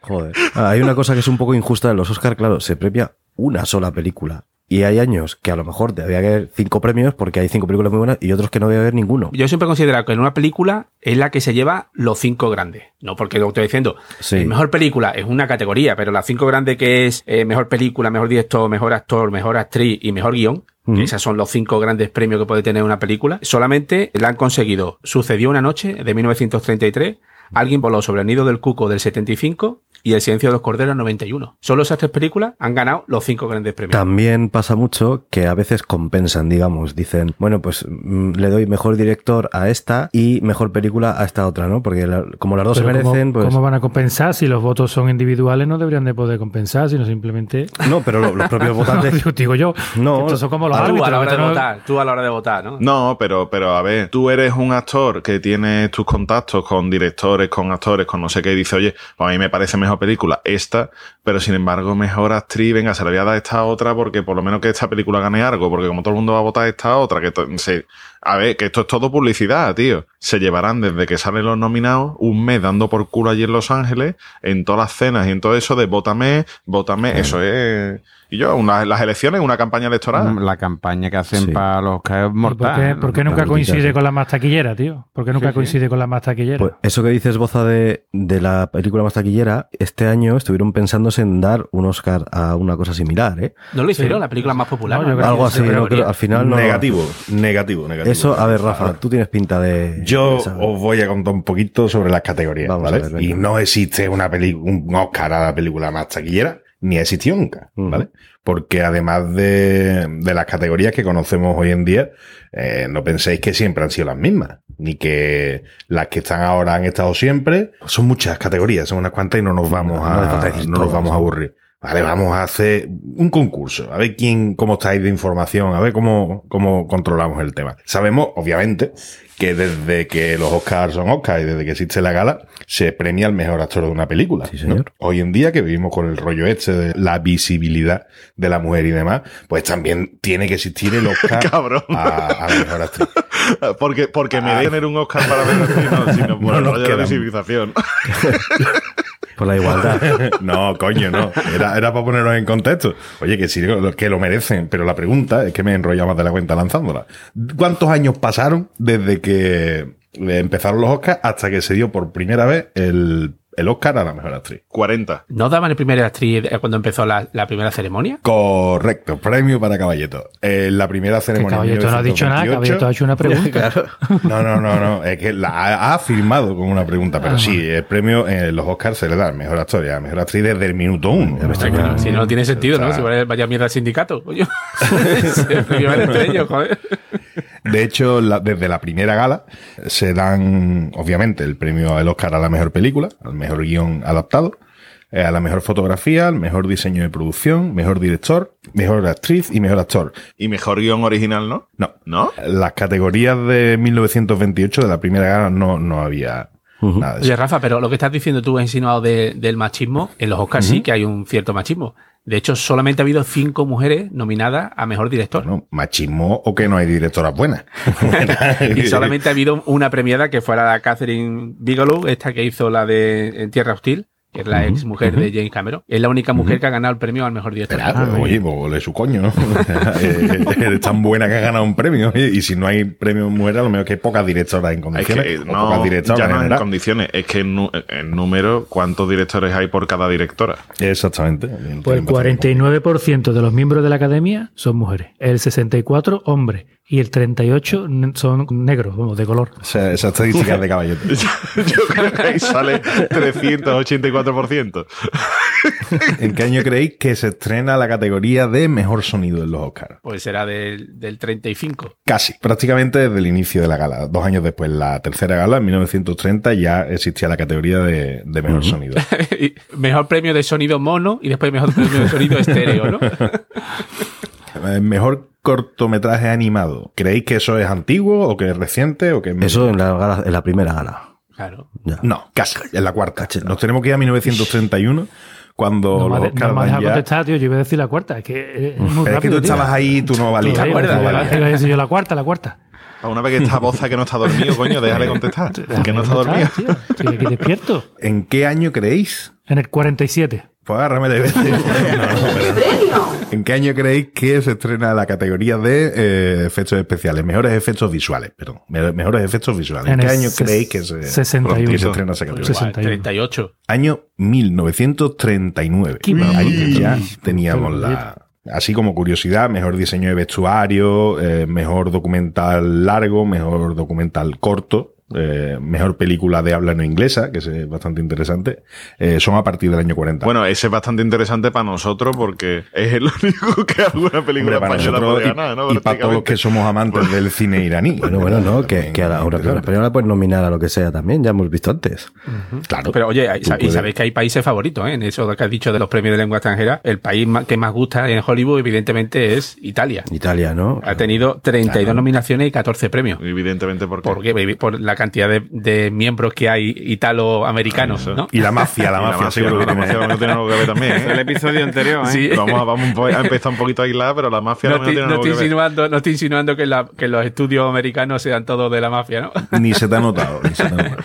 Joder. Ah, Hay una cosa que es un poco injusta en los Oscars, claro, se premia una sola película. Y hay años que a lo mejor debía haber cinco premios porque hay cinco películas muy buenas y otros que no debe haber ninguno. Yo siempre he considerado que en una película es la que se lleva los cinco grandes. No porque lo estoy diciendo. Sí. Eh, Mejor película es una categoría, pero las cinco grandes que es eh, mejor película, mejor director, mejor actor, mejor actriz y mejor guion. que. Esas son los cinco grandes premios que puede tener una película. Solamente la han conseguido. Sucedió una noche de 1933. Alguien voló sobre el nido del cuco del 75 y El silencio de los corderos 91. Solo esas tres películas han ganado los cinco grandes premios. También pasa mucho que a veces compensan, digamos, dicen, bueno, pues mm, le doy mejor director a esta y mejor película a esta otra, ¿no? Porque la- como las dos se Pero ¿cómo- merecen, pues... ¿Cómo van a compensar? Si los votos son individuales, no deberían de poder compensar, sino simplemente. No, pero lo- los propios *laughs* votantes... Digo yo. No, estos son como los tú árbitros. a la hora de no- votar, tú a la hora de votar, ¿no? No, pero, pero a ver, tú eres un actor que tienes tus contactos con directores, con actores, con no sé qué, y dice, oye, pues a mí me parece mejor película esta, pero sin embargo, mejor actriz, venga, se le voy a dar esta otra porque por lo menos que esta película gane algo, porque como todo el mundo va a votar esta otra, que a ver, que esto es todo publicidad, tío. Se llevarán desde que salen los nominados un mes dando por culo allí en Los Ángeles, en todas las cenas y en todo eso de vótame, vótame, eso es. Y yo, una- las elecciones, una campaña electoral. La campaña que hacen Sí. para los Oscars es ¿Y ¿Por qué, por qué La nunca coincide con la más taquillera, tío? ¿Por qué nunca Sí, sí. coincide con la más taquillera? Pues eso que dices, Boza, de, de la película más taquillera, este año estuvieron pensándose en dar un Oscar a una cosa similar, ¿eh? No lo hicieron, la película más popular. No, Algo así, no creo- al final no. negativo, negativo, negativo. Eso, a ver, Rafa, tú tienes pinta de. Yo os voy a contar un poquito sobre las categorías, Vamos ¿vale? ver, y no existe una peli un Oscar a la película más taquillera, ni ha existido nunca. ¿vale? Porque además de, de las categorías que conocemos hoy en día, eh, no penséis que siempre han sido las mismas, ni que las que están ahora han estado siempre. Son muchas categorías, son unas cuantas y no nos vamos No a, no nos vamos a aburrir. Vale, vamos a hacer un concurso, a ver quién, cómo estáis de información, a ver cómo, cómo controlamos el tema. Sabemos, obviamente, que desde que los Oscars son Oscars y desde que existe la gala, se premia al mejor actor de una película. Sí, ¿no? señor. Hoy en día, que vivimos con el rollo este de la visibilidad de la mujer y demás, pues también tiene que existir el *laughs* Oscar Cabrón. a, a la mejor actriz. Porque, porque me de tener un Oscar para ver no, sino por No el rollo de la quedan. visibilización. *laughs* Por la igualdad. *laughs* No, coño, no. Era, era para ponernos en contexto. Oye, que sí, que lo merecen. Pero la pregunta es que me he enrollado más de la cuenta lanzándola. ¿Cuántos años pasaron desde que empezaron los Oscars hasta que se dio por primera vez el, el Oscar a la mejor actriz? 40. ¿No daban el primer actriz eh, cuando empezó la, la primera ceremonia? Correcto, premio para Caballeto. En la primera ceremonia. Caballeto no ha dicho nada, 1928. Caballeto ha hecho una *laughs* pregunta. No, no, no, no. Es que la ha, ha afirmado con una pregunta. Pero Ah, sí, el premio en los Oscars se le da al mejor actor y a la mejor actriz desde el minuto uno. Que no, si no, no tiene sentido, ¿no? Si vaya, vaya mierda al sindicato, coño. Se entre ellos, joder. De hecho, la- desde la primera gala se dan, obviamente, el premio al Oscar a la mejor película, al mejor guion adaptado, eh, a la mejor fotografía, al mejor diseño de producción, mejor director, mejor actriz y mejor actor. Y mejor guion original, ¿no? No, ¿No? las categorías de 1928 de la primera gala no, no había nada de eso. Oye, Rafa, pero lo que estás diciendo tú has insinuado de- del machismo. En los Oscars sí que hay un cierto machismo. De hecho, solamente ha habido cinco mujeres nominadas a mejor director. Bueno, machismo o que no hay directoras buenas. *laughs* Y solamente ha habido una premiada que fue la Catherine Bigelow, esta que hizo la de En Tierra Hostil, que es la ex mujer de James Cameron. Es la única mujer que ha ganado el premio al mejor director. Espera, pues, oye, pues su coño, ¿no? *laughs* Eh, Eres tan buena que has ganado un premio. oye, Y si no hay premio mujer, a lo mejor que hay pocas directoras en Es condiciones. que o no, pocas directoras ya no en general. condiciones, es que en, número, ¿cuántos directores hay por cada directora? Exactamente. Pues el 49% de los miembros de la academia son mujeres, el 64% hombres y el 38% ne- son negros, vamos, de color. Esa, esa estadística es de caballete. *laughs* Yo creo que ahí sale 384%. *laughs* ¿En qué año creéis que se estrena la categoría de mejor sonido en los Oscars? Pues será del, del 35. Casi, prácticamente desde el inicio de la gala. Dos años después, la tercera gala, en 1930, ya existía la categoría de, de mejor sonido. *laughs* Mejor premio de sonido mono y después mejor premio de sonido estéreo, ¿no? Eh, Mejor cortometraje animado. ¿Creéis que eso es antiguo o que es reciente o que es Eso en la, gala- en la primera gala. Claro. Ya. No, casi, en la cuarta. Nos tenemos que ir a 1931, cuando No me, los ha de- Oscars no me contestar, tío. Yo iba a decir la cuarta. Es que es muy Pero es que rápido, tú tío. estabas ahí, tú no valías. ¿Te acuerdas? yo la cuarta, la cuarta. A una vez que está boza que no está dormido, coño, déjale contestar. Que no está dormido. tío. Estoy aquí despierto. ¿En qué año creéis? En el 47. Pues agárrame de vez. No, *laughs* no, pero- ¿En qué año creéis que se estrena la categoría de eh, efectos especiales? Mejores efectos visuales, perdón. Me- Mejores efectos visuales. ¿En, En qué el año creéis que se, 61. que se estrena esa categoría? 61. 38. Año 1939. Qué Ahí ya teníamos la... Así como curiosidad, mejor diseño de vestuario, eh, mejor documental largo, mejor documental corto, eh, mejor película de habla no inglesa, que es bastante interesante, eh, son a partir del año 40. Bueno, ese es bastante interesante para nosotros porque es el *laughs* único que alguna película Hombre, para española nosotros puede y, ganar, ¿no? y para todos los que somos amantes del cine iraní. Bueno, bueno, no, que, que a la, a una película Interesante. española puedes nominar a lo que sea también, ya hemos visto antes. Claro. Pero oye, y puedes- sabéis que hay países favoritos, ¿eh? En eso que has dicho de los premios de lengua extranjera, el país que más gusta en Hollywood, evidentemente, es Italia. Italia, ¿no? Ha tenido 32 nominaciones y 14 premios. Evidentemente porque... ¿Por qué? Por la cantidad de, de miembros que hay italoamericanos. ¿no? Y la mafia, la mafia, seguro que la mafia no tiene algo que ver también, Es el ¿eh? episodio anterior, ¿eh? Sí. Vamos, a- vamos empezar un poquito a aislar, pero la mafia No estoy, no no tiene estoy algo que ver. insinuando, no estoy insinuando que, la- que los estudios americanos sean todos de la mafia, ¿no? Ni se te ha notado. ni se te ha notado.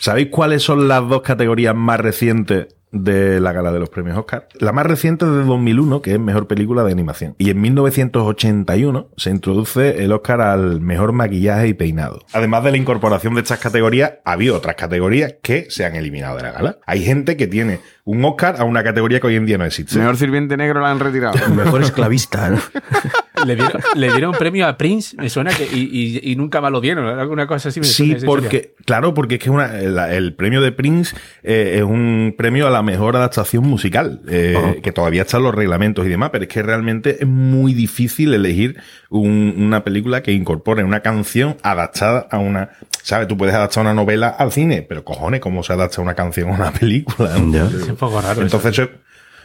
¿Sabéis cuáles son las dos categorías más recientes de la gala de los premios Oscar? La más reciente es de 2001, que es mejor película de animación. Y en 1981 se introduce el Oscar al mejor maquillaje y peinado. Además de la incorporación de estas categorías, había otras categorías que se han eliminado de la gala. Hay gente que tiene un Oscar a una categoría que hoy en día no existe. Mejor sirviente negro la han retirado. *laughs* Mejor esclavista, ¿no? *laughs* Le dieron, le dieron premio a Prince, me suena que. Y, y- y nunca más lo dieron, alguna cosa así me Sí, historia. porque, claro, porque es que una, la- el premio de Prince eh, es un premio a la mejor adaptación musical, eh, que todavía están los reglamentos y demás, pero es que realmente es muy difícil elegir un- una película que incorpore una canción adaptada a una, ¿sabes? Tú puedes adaptar una novela al cine, pero cojones, ¿cómo se adapta una canción a una película? Ya. Es un poco raro. eso. Entonces eso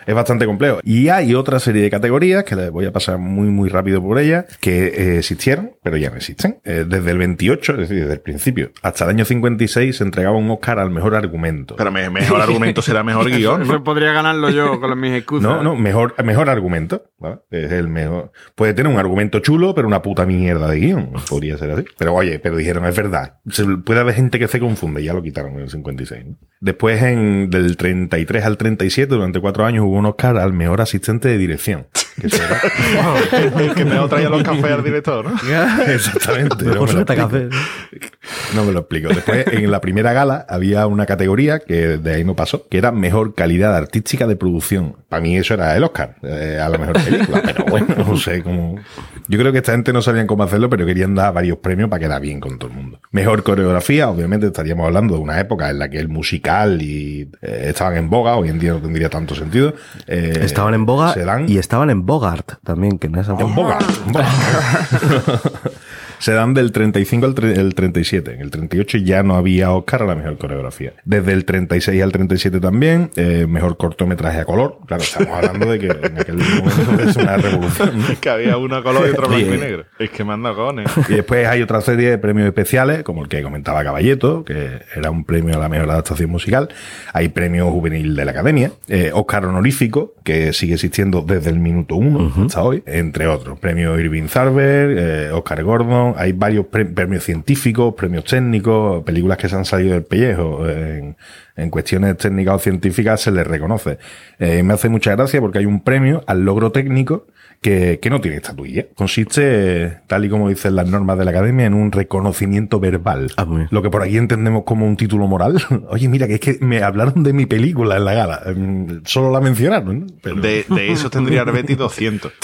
es, bastante complejo. Y hay otra serie de categorías que les voy a pasar muy, muy rápido por ellas, que eh, existieron, pero ya no existen. Eh, desde el 28, es decir, desde el principio, hasta el año 56 se entregaba un Oscar al mejor argumento. Pero me- mejor argumento será mejor guion. ¿no? Eso podría ganarlo yo con mis excusas. No, no, mejor, mejor argumento. ¿vale? Es el mejor. Puede tener un argumento chulo, pero una puta mierda de guion. Podría ser así. Pero oye, pero dijeron, es verdad. Se- puede haber gente que se confunde, ya lo quitaron en el 56. ¿no? Después, en, del 33 al 37, durante cuatro años, hubo un Oscar al mejor asistente de dirección. Que eso era- *laughs* que me traía los cafés al director, ¿no? *laughs* Exactamente. No, me lo café. No me lo explico. Después, en la primera gala, había una categoría que de ahí no pasó, que era mejor calidad artística de producción. Para mí eso era el Oscar, eh, a la mejor película. Pero bueno, no sé cómo. Yo creo que esta gente no sabían cómo hacerlo, pero querían dar varios premios para quedar bien con todo el mundo. Mejor coreografía, obviamente estaríamos hablando de una época en la que el musical y eh, estaban en boga, hoy en día no tendría tanto sentido. Eh, Estaban en boga se dan- y estaban en Bogart también, que no es algo- en boga. en boga. *laughs* *laughs* Se dan del 35 al el 37. En el 38 ya no había Oscar a la mejor coreografía. Desde el 36 al 37 también, eh, mejor cortometraje a color. Claro, estamos *laughs* hablando de que en aquel momento es una revolución. ¿no? Que había uno a color y otro blanco y negro. Es que manda cojones. Y después hay otra serie de premios especiales, como el que comentaba Caballeto, que era un premio a la mejor adaptación musical. Hay premio juvenil de la Academia, eh, Oscar honorífico, que sigue existiendo desde el minuto uno hasta hoy, entre otros. Premio Irving Thalberg, eh, Oscar Gordon, hay varios pre- premios científicos, premios técnicos, películas que se han salido del pellejo. En, en cuestiones técnicas o científicas se les reconoce. Eh, me hace mucha gracia porque hay un premio al logro técnico que, que no tiene estatuilla. Consiste, eh, tal y como dicen las normas de la academia, en un reconocimiento verbal. Ah. Lo que por aquí entendemos como un título moral. *laughs* Oye, mira, que es que me hablaron de mi película en la gala. Mm, Solo la mencionaron, ¿no? Pero De, de eso tendría Arbeti 200. *laughs*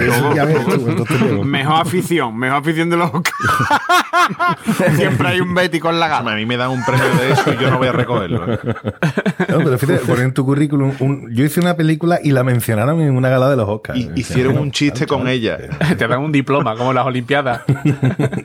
Eso ya ves tú, entonces, luego- Mejor afición, mejor afición de los. *laughs* Siempre hay un Betty con la A gala. mí me dan un premio de eso y yo no voy a recogerlo. ¿eh? No, pero fíjate, poner en tu currículum, un- yo hice una película y la mencionaron en una gala de los Oscars. Y hicieron un chiste con ella. *laughs* Te dan un diploma, como las Olimpiadas. *laughs*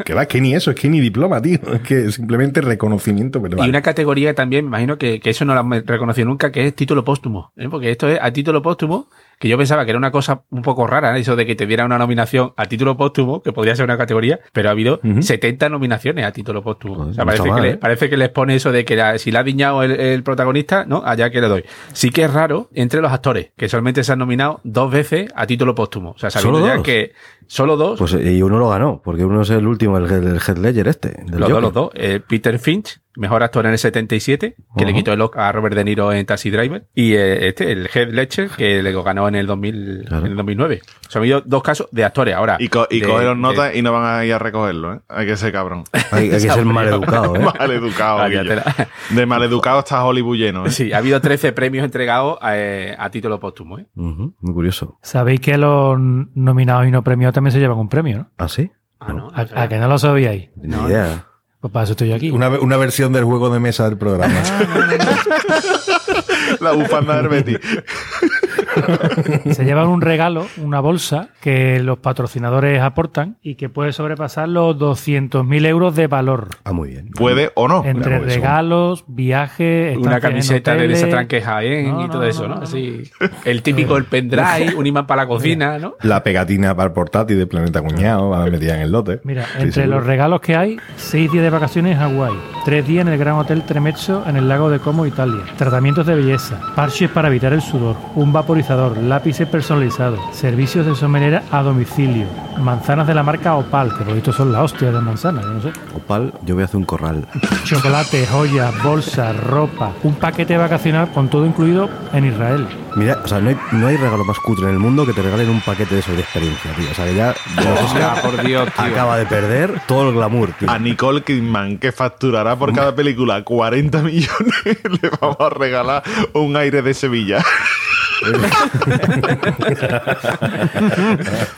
Que va, que ni eso, es que ni diploma, tío. Es que simplemente reconocimiento verbal. Y una categoría también, me imagino que, que eso no la he reconocido nunca, que es título póstumo. ¿eh? Porque esto es a título póstumo, que yo pensaba que era una cosa un poco rara, ¿eh? eso de que te diera una nominación a título póstumo, que podría ser una categoría, pero ha habido 70 nominaciones a título póstumo. O sea, no parece, está que mal, le- ¿eh? parece que les pone eso de que la- si la ha diñado el, el protagonista, ¿no? Allá que le doy. Sí que es raro entre los actores, que solamente se han nominado dos veces a título póstumo. O sea, sabiendo ¿Solo ya que solo dos, Pues y uno lo ganó, porque uno es el último, el, el Heath Ledger este. los dos, Joker. los dos. Eh, Peter Finch, mejor actor en el 77, que le Ajá. quitó el a Robert De Niro en Taxi Driver. Y eh, este, el Heath Ledger, que le ganó en el, 2000, Claro. en el 2009. O sea, ha habido dos casos de actores. Ahora, Y, co- y de- cogeron de- notas y no van a ir a recogerlo, ¿eh? Hay que ser cabrón. Hay, *laughs* hay que *laughs* ser mal educado, ¿eh? *laughs* mal educado. Vaya Guillo. tela. De mal educado está Hollywood lleno, ¿eh? Sí, ha habido 13 premios entregados a, eh, a título póstumo. ¿eh? Muy curioso. Sabéis que los nominados y no premiados también se llevan un premio, ¿no? ¿Ah, sí? Ah, no, ¿A, a que no lo sabíais? Ni idea. Pues para eso estoy yo aquí. Una, una versión del juego de mesa del programa. *laughs* La bufanda de Arbeti. se llevan un regalo, una bolsa que los patrocinadores aportan y que puede sobrepasar los 200.000 euros de valor. Ah, muy bien. Puede o no. Entre Claro, eso. regalos, viajes, Una en camiseta de Jaén No, y todo no, eso, no, ¿no? no. Así, el típico, el pendrive, un imán para la cocina, ¿no? La pegatina para el portátil de Planeta Cuñado, va metida en el lote. Mira, Sí, entre seguro. los regalos que hay, seis días de vacaciones en Hawái, tres días en el Gran Hotel Tremezzo en el lago de Como, Italia, tratamientos de belleza, parches para evitar el sudor, un vaporizador, lápices personalizados, servicios de somenera a domicilio, manzanas de la marca Opal, que por visto son las hostias de manzana, yo no sé, Opal, yo voy a hacer un corral. *laughs* chocolate, joyas, bolsas, ropa, un paquete vacacional con todo incluido en Israel. Mira, o sea, no hay, no hay regalo más cutre en el mundo que te regalen un paquete de eso de experiencia, tío. O sea, que *laughs* ya por Dios, tío. acaba de perder todo el glamour, tío. A Nicole Kidman, que facturará por cada película 40 millones, *laughs* le vamos a regalar un aire de Sevilla.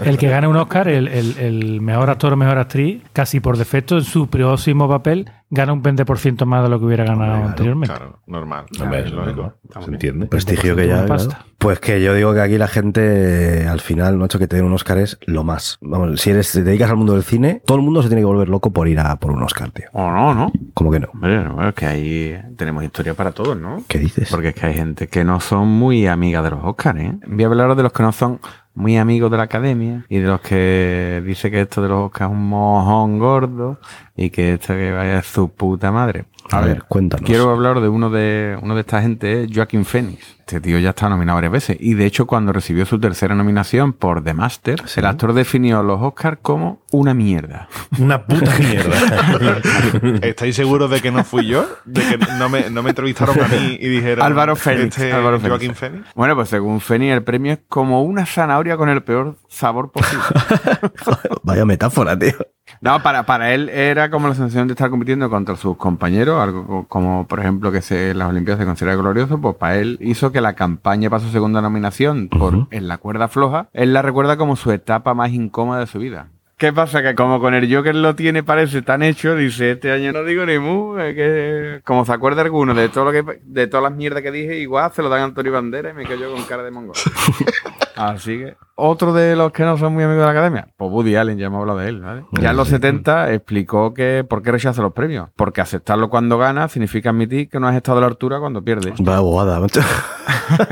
El que gana un Oscar, el, el- el mejor actor o mejor actriz, casi por defecto, en su próximo papel, gana un 20% más de lo que hubiera ganado anteriormente. Claro, normal. Hombre, es lógico. Se entiende. prestigio que ya. Pasta. claro. Pues que yo digo que aquí la gente, al final, macho, que te den un Oscar es lo más. Vamos, si eres, te dedicas al mundo del cine, todo el mundo se tiene que volver loco por ir a por un Oscar, tío. O no, ¿no? ¿Cómo que no? Bueno, es que ahí tenemos historia para todos, ¿no? ¿Qué dices? Porque es que hay gente que no son muy amigas de los Oscars, ¿eh? Voy a hablaros de los que no son muy amigos de la academia y de los que dice que esto de los Oscars es un mojón gordo y que esto que vaya su puta madre. A ver, cuéntanos. Quiero hablar de uno de uno de esta gente, es Joaquín Phoenix. Este tío ya está nominado varias veces. Y de hecho, cuando recibió su tercera nominación por The Master, el actor definió los Oscars como una mierda. Una puta mierda. *laughs* ¿Estáis seguros de que no fui yo? ¿De que no me, no me entrevistaron a mí y dijeron Álvaro este Álvaro Félix. Joaquín Fénix? Bueno, pues según Feni, el premio es como una zanahoria con el peor sabor posible. *laughs* Vaya metáfora, tío. No, para, para él era como la sensación de estar compitiendo contra sus compañeros, algo co- como por ejemplo que se, las Olimpiadas se considera glorioso, pues para él hizo que la campaña para su segunda nominación por En la cuerda floja, él la recuerda como su etapa más incómoda de su vida. ¿Qué pasa? Que como con el Joker lo tiene, parece tan hecho, dice, este año no digo ni mu, es que como se acuerda alguno de todo lo que, de todas las mierdas que dije, igual se lo dan a Antonio Bandera y me quedo yo con cara de mongol. *laughs* Así que, otro de los que no son muy amigos de la academia, pues Woody Allen, ya hemos hablado de él, ¿vale? Ya en los 70 explicó que por qué rechaza los premios. Porque aceptarlo cuando gana significa admitir que no has estado a la altura cuando pierdes. Vaya bobada, *laughs* macho.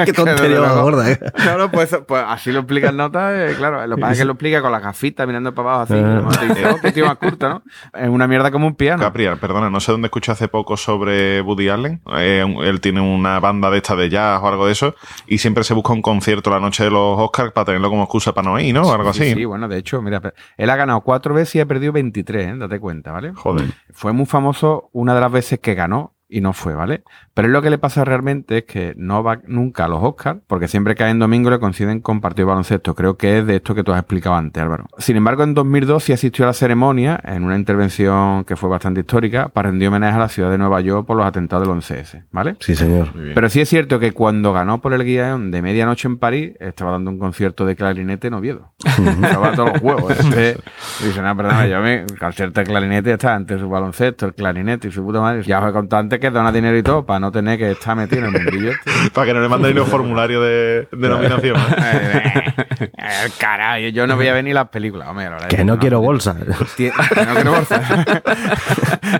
Qué tontería más gorda, eh. Claro, pues, pues así lo explica en nota, eh, claro. Lo que pasa es que lo explica con las gafitas mirando para abajo así. dice, "Oh, qué tío más curto, ¿no? Es una mierda como un piano. Capriar, perdona, no sé dónde escuché hace poco sobre Woody Allen. Eh, él tiene una banda de esta de jazz o algo de eso y siempre se busca un concierto la noche de los Oscars para tenerlo como excusa para no ir, ¿no? O algo Sí, así. Sí, bueno, de hecho, mira, él ha ganado cuatro veces y ha perdido 23, ¿eh? date cuenta, ¿vale? Joder. Fue muy famoso una de las veces que ganó y no fue, ¿vale? Pero lo que le pasa realmente es que no va nunca a los Oscars, porque siempre que hay en domingo le coinciden con partido de baloncesto. Creo que es de esto que tú has explicado antes, Álvaro. Sin embargo, en 2002 sí asistió a la ceremonia, en una intervención que fue bastante histórica, para rendir homenaje a la ciudad de Nueva York por los atentados del 11S, ¿vale? Sí, señor. Pero sí es cierto que cuando ganó por el guion de medianoche en París, estaba dando un concierto de clarinete en Oviedo. estaba todos los juegos. *laughs* Entonces, dice, no, perdona, yo me, el concierto de clarinete está entre su baloncesto, el clarinete y su puta madre. Ya os he contado antes que dona dinero y todo para no tener que estar metido en el mundillo este. *laughs* Para que no le manden los formularios de, de nominación. *laughs* Carajo, yo no voy a venir a las películas. hombre, la *laughs* Que no quiero bolsa. Que no quiero bolsa.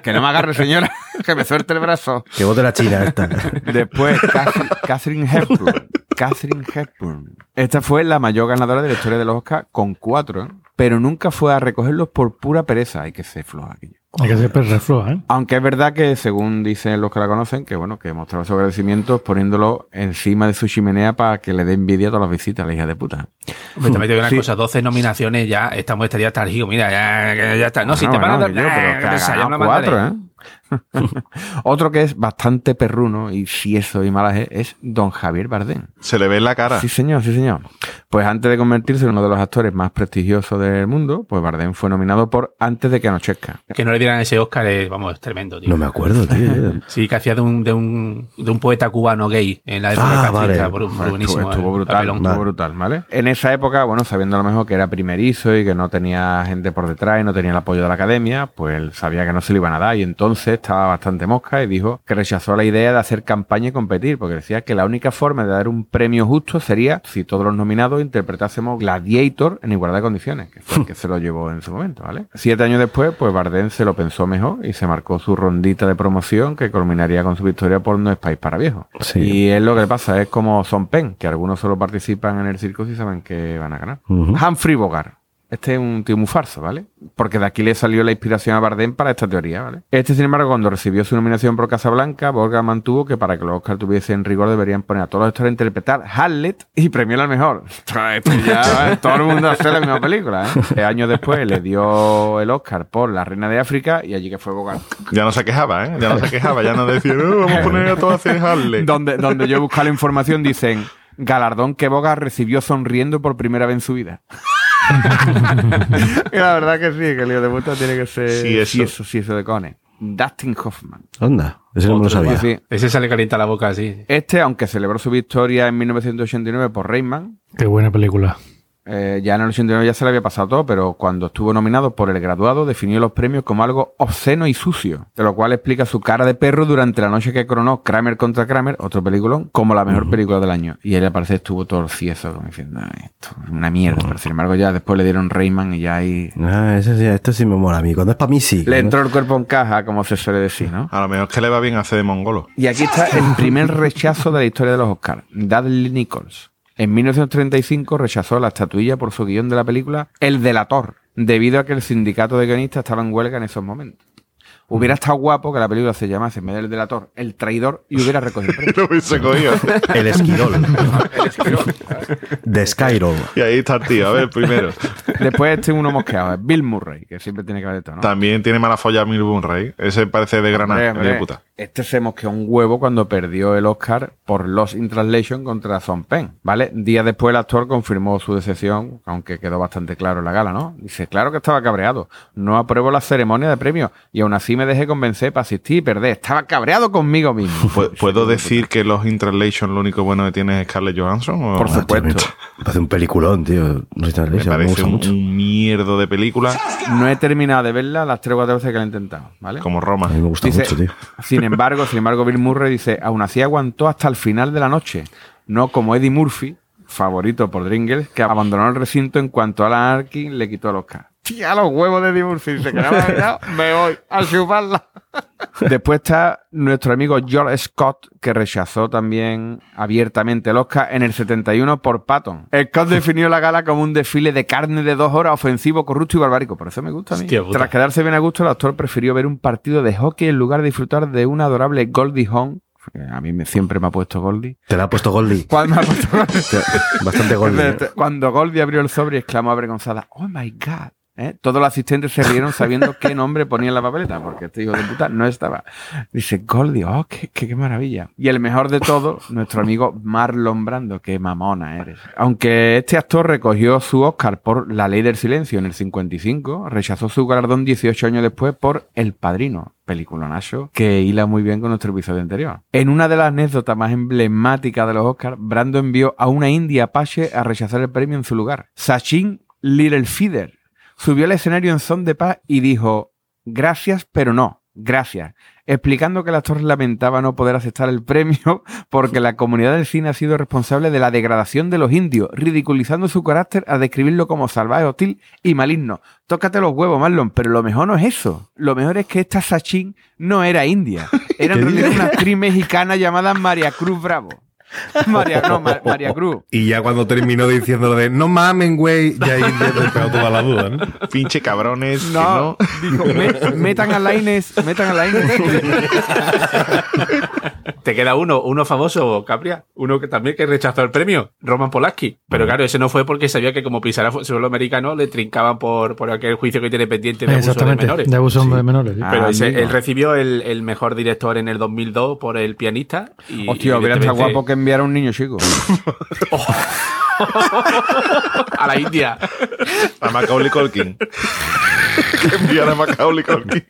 que no me agarre, señora. Que me suelte el brazo. Que vote la China esta. Después, Catherine, Catherine Hepburn. Catherine Hepburn. Esta fue la mayor ganadora de la historia de los Oscars con cuatro, ¿eh? pero nunca fue a recogerlos por pura pereza. Hay que ser floja aquello. Hay que ser refloja, ¿eh? Aunque es verdad que, según dicen los que la conocen, que bueno, que mostraba su agradecimiento poniéndolo encima de su chimenea para que le dé envidia a todas las visitas a la hija de puta. Hombre, también te digo una Sí. cosa, 12 nominaciones ya, estamos estaría hasta el higo, mira, ya, ya- ya está. No, si te van a dar, eh, cuatro. ¿eh? *laughs* Otro que es bastante perruno, y si eso y malaje, es Don Javier Bardem. Se le ve en la cara. Sí, señor, sí, señor. Pues antes de convertirse en uno de los actores más prestigiosos del mundo, pues Bardem fue nominado por Antes de que anochezca. Que no le dieran ese Oscar es, vamos, es tremendo, tío. No me acuerdo, tío. *laughs* Sí, que hacía de un, de un, de un poeta cubano gay en la época Ah, vale. Estuvo, buenísimo. estuvo el brutal, papelón. estuvo brutal, ¿vale? En esa época, bueno, sabiendo a lo mejor que era primerizo y que no tenía gente por detrás y no tenía el apoyo de la academia, pues él sabía que no se le iban a dar y entonces estaba bastante mosca y dijo que rechazó la idea de hacer campaña y competir, porque decía que la única forma de dar un premio justo sería si todos los nominados interpretásemos Gladiator en igualdad de condiciones, que fue el que se lo llevó en su momento, ¿vale? Siete años después, pues Bardem se lo pensó mejor y se marcó su rondita de promoción que culminaría con su victoria por No es País para Viejos. Sí. Y es lo que pasa, es como Son Pen, que algunos solo participan en el circo y saben que van a ganar. Humphrey Bogart. Este es un tío muy farso, ¿vale? Porque de aquí le salió la inspiración a Bardem para esta teoría, ¿vale? Este, sin embargo, cuando recibió su nominación por Casablanca, Bogart mantuvo que para que los Oscars tuviesen rigor deberían poner a todos los actores a interpretar Hamlet y premiar al mejor. *laughs* Ya, ¿eh? todo el mundo hace la misma película, ¿eh? Años después le dio el Oscar por La Reina de África y allí que fue Bogart. Ya no se quejaba, ¿eh? Ya no se quejaba, ya no decía, "No, vamos a poner a todos a hacer Harley. donde, donde yo busco la información dicen galardón que Bogart recibió sonriendo por primera vez en su vida. La verdad que sí, que el lío de puta tiene que ser Sí, eso. sí, eso, sí, eso de Cone. Dustin Hoffman. Anda, ese no me lo sabía. Sí. Ese sale calienta la boca así. Este, aunque celebró su victoria en 1989 por Rayman, Qué buena película. Eh, ya en el 89 ya se le había pasado todo, pero cuando estuvo nominado por El Graduado definió los premios como algo obsceno y sucio, de lo cual explica su cara de perro durante la noche que coronó Kramer contra Kramer, otro peliculón, como la mejor película del año. Y él al parecer estuvo torcieso, como diciendo, "Ay, esto es una mierda, pero sin embargo ya después le dieron Rayman y ya ahí... Ah, ese sí, esto sí me mola a mí. Cuando es para mí, sí. Le entró el cuerpo en caja, como se suele decir, ¿no? A lo mejor es que le va bien hacer de mongolo. Y aquí está el primer rechazo de la historia de los Oscars. Dudley Nichols. En 1935 rechazó la estatuilla por su guion de la película El Delator, debido a que el sindicato de guionistas estaba en huelga en esos momentos. Hubiera estado guapo que la película se llamase en vez del delator, El Traidor, y hubiera recogido el premio. *laughs* Lo hubiese cogido. *laughs* El esquirol. *laughs* El esquirol. de Skyrol. Y ahí está el tío, a ver, primero. Después este uno mosqueado, es Bill Murray, que siempre tiene que haber todo, ¿no? También tiene mala folla Mil Rey. Ese parece de Granada, Hombre, de hombre, puta. Este se mosqueó un huevo cuando perdió el Oscar por Lost in Translation contra Son Penn, ¿vale? Días después el actor confirmó su decepción, aunque quedó bastante claro en la gala, ¿no? Dice, claro que estaba cabreado, no apruebo la ceremonia de premios y aún así me dejé convencer para asistir y perder. Estaba cabreado conmigo mismo. ¿Pu- *laughs* ¿Puedo decir que los Interlation lo único bueno que tiene es Scarlett Johansson? o- Por Ah, tío, supuesto. Me parece un peliculón, tío. No Me parece un, mucho. un mierdo de película No he terminado de verla las 3 o 4 veces que la he intentado, ¿vale? como Roma. A mí me gusta Dice, mucho, tío. Sin embargo, sin embargo, Bill Murray dice, aún así aguantó hasta el final de la noche, no como Eddie Murphy, favorito por Dringles, que abandonó el recinto en cuanto Alan Arkin le quitó el Oscar. Tía, los huevos de Eddie Murphy, dice que no me voy a chuparla. Después está nuestro amigo George Scott, que rechazó también abiertamente el Oscar en el 71 por Patton. Scott definió la gala como un desfile de carne de dos horas, ofensivo, corrupto y barbárico. Por eso me gusta a mí. Hostia. Tras quedarse bien a gusto, el actor prefirió ver un partido de hockey en lugar de disfrutar de una adorable Goldie Hawn. A mí me, siempre me ha puesto Goldie. Te la ha puesto Goldie. *laughs* ¿Cuál me ha puesto Goldie? Bastante Goldie. *laughs* ¿eh? Cuando Goldie abrió el sobre y exclamó avergonzada, ¡Oh my God! ¿Eh? Todos los asistentes se rieron sabiendo qué nombre ponía en la papeleta, porque este hijo de puta no estaba. Dice Goldie, ¡oh, qué, qué, maravilla! Y el mejor de todo, nuestro amigo Marlon Brando, qué mamona eres. Aunque este actor recogió su Oscar por La Ley del Silencio en el 55, rechazó su galardón 18 años después por El Padrino, peliculonazo que hila muy bien con nuestro episodio anterior. En una de las anécdotas más emblemáticas de los Oscars, Brando envió a una india apache a rechazar el premio en su lugar. Sachin Littlefeather subió al escenario en son de paz y dijo, gracias, pero no, gracias, explicando que el actor lamentaba no poder aceptar el premio *laughs* porque la comunidad del cine ha sido responsable de la degradación de los indios, ridiculizando su carácter a describirlo como salvaje, hostil y maligno. Tócate los huevos, Marlon, pero lo mejor no es eso. Lo mejor es que esta Sachin no era india. *laughs* Era una actriz mexicana llamada María Cruz Bravo. *laughs* María, no, Ma- María Cruz. Y ya cuando terminó diciendo lo de no mamen, güey, ya ahí pegó toda la duda, ¿no? *laughs* Pinche cabrones. que No, dijo, "Me- metan a la Inés, metan a la Inés. *laughs* Te queda uno, uno famoso, Capria, uno que también que rechazó el premio, Roman Polanski. Pero claro, ese no fue porque sabía que como pisara suelo americano le trincaban por, por aquel juicio que tiene pendiente de abuso de menores. De abuso de menores. sí. Ah, Pero ese- amigo. él recibió el, el mejor director en el 2002 por el pianista. Y, Hostia, y hubiera estado guapo que enviara un niño chico. *laughs* a la India. A Macaulay Culkin. que enviar a Macaulay Culkin.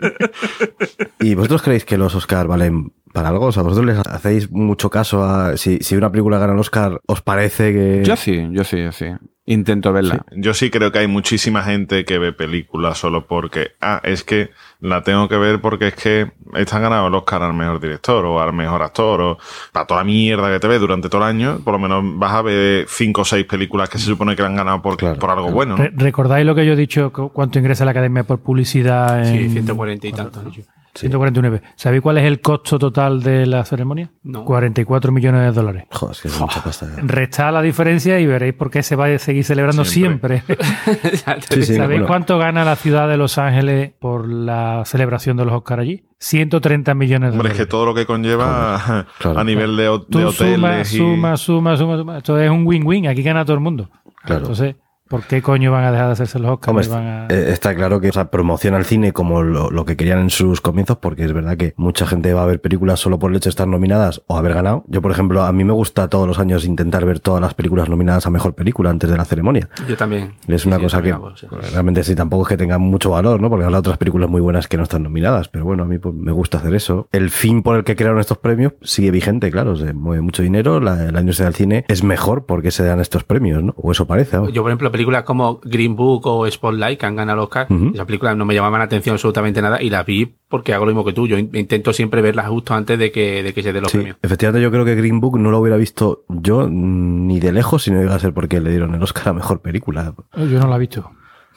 ¿Y vosotros creéis que los Oscar valen para algo? O sea, ¿vosotros les hacéis mucho caso a si, si una película gana el Oscar, os parece que... Yo sí, yo sí, yo sí. Intento verla. Yo sí creo que hay muchísima gente que ve películas solo porque, ah, es que la tengo que ver porque es que están ganando el Oscar al mejor director o al mejor actor o para toda la mierda que te ves durante todo el año, por lo menos vas a ver cinco o seis películas que se supone que la han ganado por, Claro, por algo bueno. ¿no? Re- ¿Recordáis lo que yo he dicho? cu- ¿Cuánto ingresa la academia por publicidad? En... Sí, 140 y tantos. ¿no? 149. ¿Sabéis cuál es el costo total de la ceremonia? No. 44 millones de dólares. Joder, es que es mucha pasta. Restad la diferencia y veréis por qué se va a seguir celebrando siempre. *laughs* Sí, sí, ¿Sabéis bueno. cuánto gana la ciudad de Los Ángeles por la celebración de los Oscars allí? 130 millones de Hombre, es dólares. que todo lo que conlleva *laughs* Claro. a nivel de, de Tú suma, hoteles y... suma, suma, suma, suma. Esto es un win-win. Aquí gana todo el mundo. Claro. Entonces, ¿por qué coño van a dejar de hacerse los Oscars? Hombre, y van a- eh, está claro que o sea, promociona el cine como lo, lo que querían en sus comienzos, porque es verdad que mucha gente va a ver películas solo por el hecho de estar nominadas o haber ganado. Yo, por ejemplo, a mí me gusta todos los años intentar ver todas las películas nominadas a mejor película antes de la ceremonia. Yo también. Es una Sí, cosa que también hago, sí. pues, realmente sí tampoco es que tenga mucho valor, ¿no? Porque hay otras películas muy buenas que no están nominadas, pero bueno, a mí pues, me gusta hacer eso. El fin por el que crearon estos premios sigue vigente, claro, se mueve mucho dinero, la, la industria del cine es mejor porque se dan estos premios, ¿no? O eso parece, ¿no? Yo, por ejemplo, películas como Green Book o Spotlight, que han ganado el Oscar, esas películas no me llamaban la atención absolutamente nada y las vi porque hago lo mismo que tú. Yo in- intento siempre verlas justo antes de que, de que se den los Sí, premios. efectivamente yo creo que Green Book no lo hubiera visto yo mm, ni de lejos si no iba a ser porque le dieron el Oscar a Mejor Película. Yo no la he visto.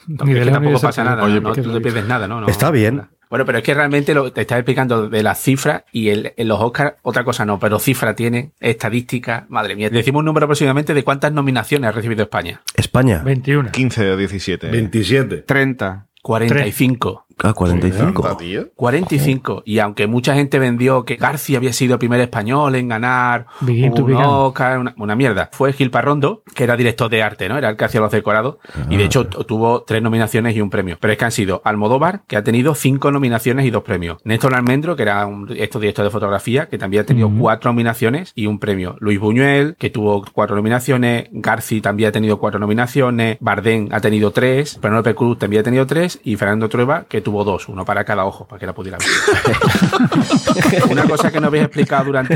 Ni de que lejos ni de tampoco pasa nada, Oye, no, lo te pierdes nada, ¿no? No- Está bien. Bueno, pero es que realmente lo, te estaba explicando de las cifras y el, en los Oscars otra cosa no, pero cifra tiene, estadística, madre mía. Decimos un número aproximadamente de cuántas nominaciones ha recibido España. España. 21. 15 o 17. 27. 30. 45. Ah, 45. Tanta, tío. 45. Y aunque mucha gente vendió que García había sido el primer español en ganar Begin un. Oscar, una, una mierda, fue Gil Parrondo, que era director de arte, ¿no? Era el que hacía los decorados. y de hecho tu- tuvo tres nominaciones y un premio. Pero es que han sido Almodóvar, que ha tenido cinco nominaciones y dos premios. Néstor Almendro, que era un estos director de fotografía, que también ha tenido cuatro nominaciones y un premio. Luis Buñuel, que tuvo cuatro nominaciones. Garci también ha tenido cuatro nominaciones. Bardem ha tenido tres. Penélope Cruz también ha tenido tres. Y Fernando Trueba, que tuvo dos, uno para cada ojo, para que la pudiera ver. *laughs* Una cosa que no habéis explicado durante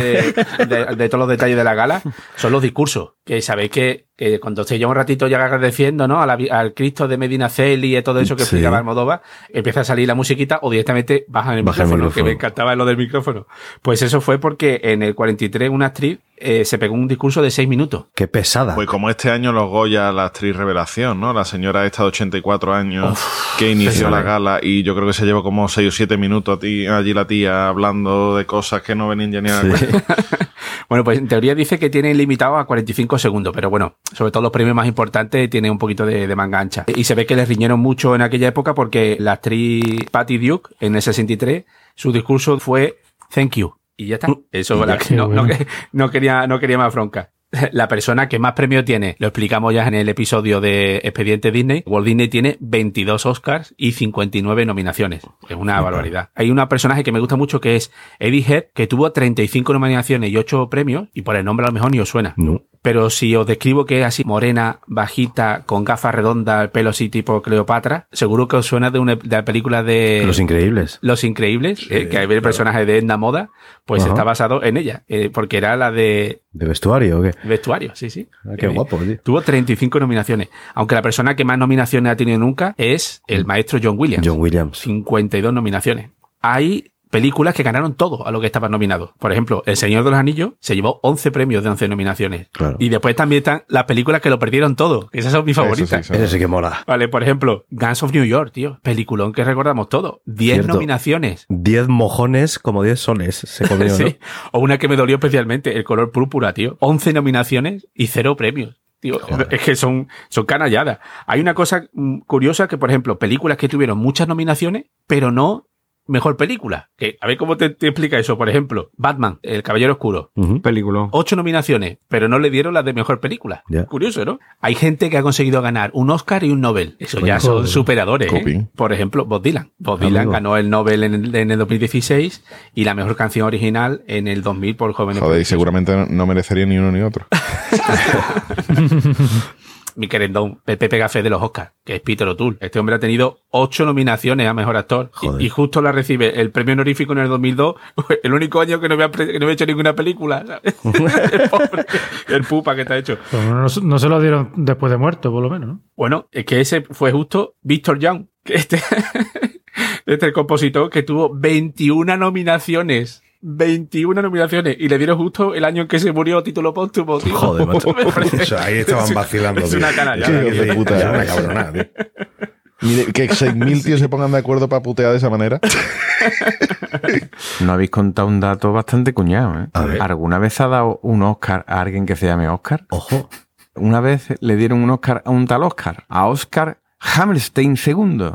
de, de todos los detalles de la gala son los discursos. Que sabéis que, que cuando se lleva un ratito ya agradeciendo ¿no? La al Cristo de Medina Celi y todo eso que Sí. explicaba Almodóvar, empieza a salir la musiquita o directamente bajan el Baja el micrófono, que micrófono. me encantaba lo del micrófono. Pues eso fue porque en el 43 una actriz eh, se pegó un discurso de seis minutos. Qué pesada. Pues como este año los Goya, la actriz revelación, ¿no? La señora esta de 84 años que inició la gala y yo creo que se llevó como 6 o 7 minutos a ti- allí la tía hablando de cosas que no venían ya ni a Sí. *laughs* Bueno, pues en teoría dice que tiene limitado a 45 segundos, pero bueno, sobre todo los premios más importantes tiene un poquito de, de manga ancha. Y se ve que les riñeron mucho en aquella época porque la actriz Patty Duke, en el 63, su discurso fue thank you. Y ya está. Eso la- qué no, no bueno. que- no quería, no quería más bronca. *laughs* La persona que más premios tiene, lo explicamos ya en el episodio de Expediente Disney, Walt Disney tiene 22 Oscars y 59 nominaciones. Es una barbaridad. Hay un personaje que me gusta mucho que es Eddie Head, que tuvo 35 nominaciones y 8 premios, y por el nombre a lo mejor ni os suena. No. Pero si os describo que es así morena, bajita, con gafas redondas, el pelo así tipo Cleopatra, seguro que os suena de una de la película de Los increíbles. Los Increíbles, eh, que hay el personaje de Edna Moda, pues Ajá. está basado en ella, eh, porque era la de ¿De vestuario o qué? vestuario, sí, sí. Ah, qué Eh, guapo, tío. Tuvo 35 nominaciones, aunque la persona que más nominaciones ha tenido nunca es el maestro John Williams. John Williams. 52 nominaciones. Hay películas que ganaron todo a lo que estaban nominados. Por ejemplo, El Señor de los Anillos se llevó 11 premios de 11 nominaciones. Claro. Y después también están las películas que lo perdieron todo. Esas son mis Eso sí, favoritas. Ese sí que mola. Vale, por ejemplo, Guns of New York, tío. Peliculón que recordamos todo. 10 Cierto. nominaciones. 10 mojones como 10 soles se comió, *laughs* ¿no? Sí. O una que me dolió especialmente, el color púrpura, tío. 11 nominaciones y cero premios. Tío, es que son, son canalladas. Hay una cosa mm, curiosa que, por ejemplo, películas que tuvieron muchas nominaciones, pero no mejor película. Que, a ver cómo te, te explica eso. Por ejemplo, Batman, El Caballero Oscuro. Película. Ocho nominaciones, pero no le dieron las de mejor película. Curioso, ¿no? Hay gente que ha conseguido ganar un Oscar y un Nobel. Eso ya son superadores. ¿eh? Coping. Por ejemplo, Bob Dylan. Bob Dylan Amigo. ganó el Nobel en el, en el 2016 y la mejor canción original en el 2000 por Jóvenes Joder, y seguramente no- no merecería ni uno ni otro. *laughs* mi querendón, Pepe Café de los Oscars, que es Peter O'Toole. Este hombre ha tenido ocho nominaciones a Mejor Actor y- Joder. y, justo la recibe el premio honorífico en el 2002, el único año que no me ha, pre- que no me ha hecho ninguna película. ¿sabes? *laughs* el pobre, el pupa que está hecho. Pero no, no se lo dieron después de muerto, por lo menos, ¿no? Bueno, es que ese fue justo Víctor Young, que este, *laughs* este es el compositor que tuvo 21 nominaciones. 21 nominaciones y le dieron justo el año en que se murió título póstumo, tío. Joder, macho. *laughs* O sea, ahí estaban *laughs* vacilando. Es tío. una que 6.000 *laughs* tíos se pongan de acuerdo para putear de esa manera. No habéis contado un dato bastante cuñado, ¿eh? A ver. ¿Alguna vez ha dado un Oscar a alguien que se llame Oscar? Ojo. Una vez le dieron un Oscar a un tal Oscar, a Oscar Hammerstein II,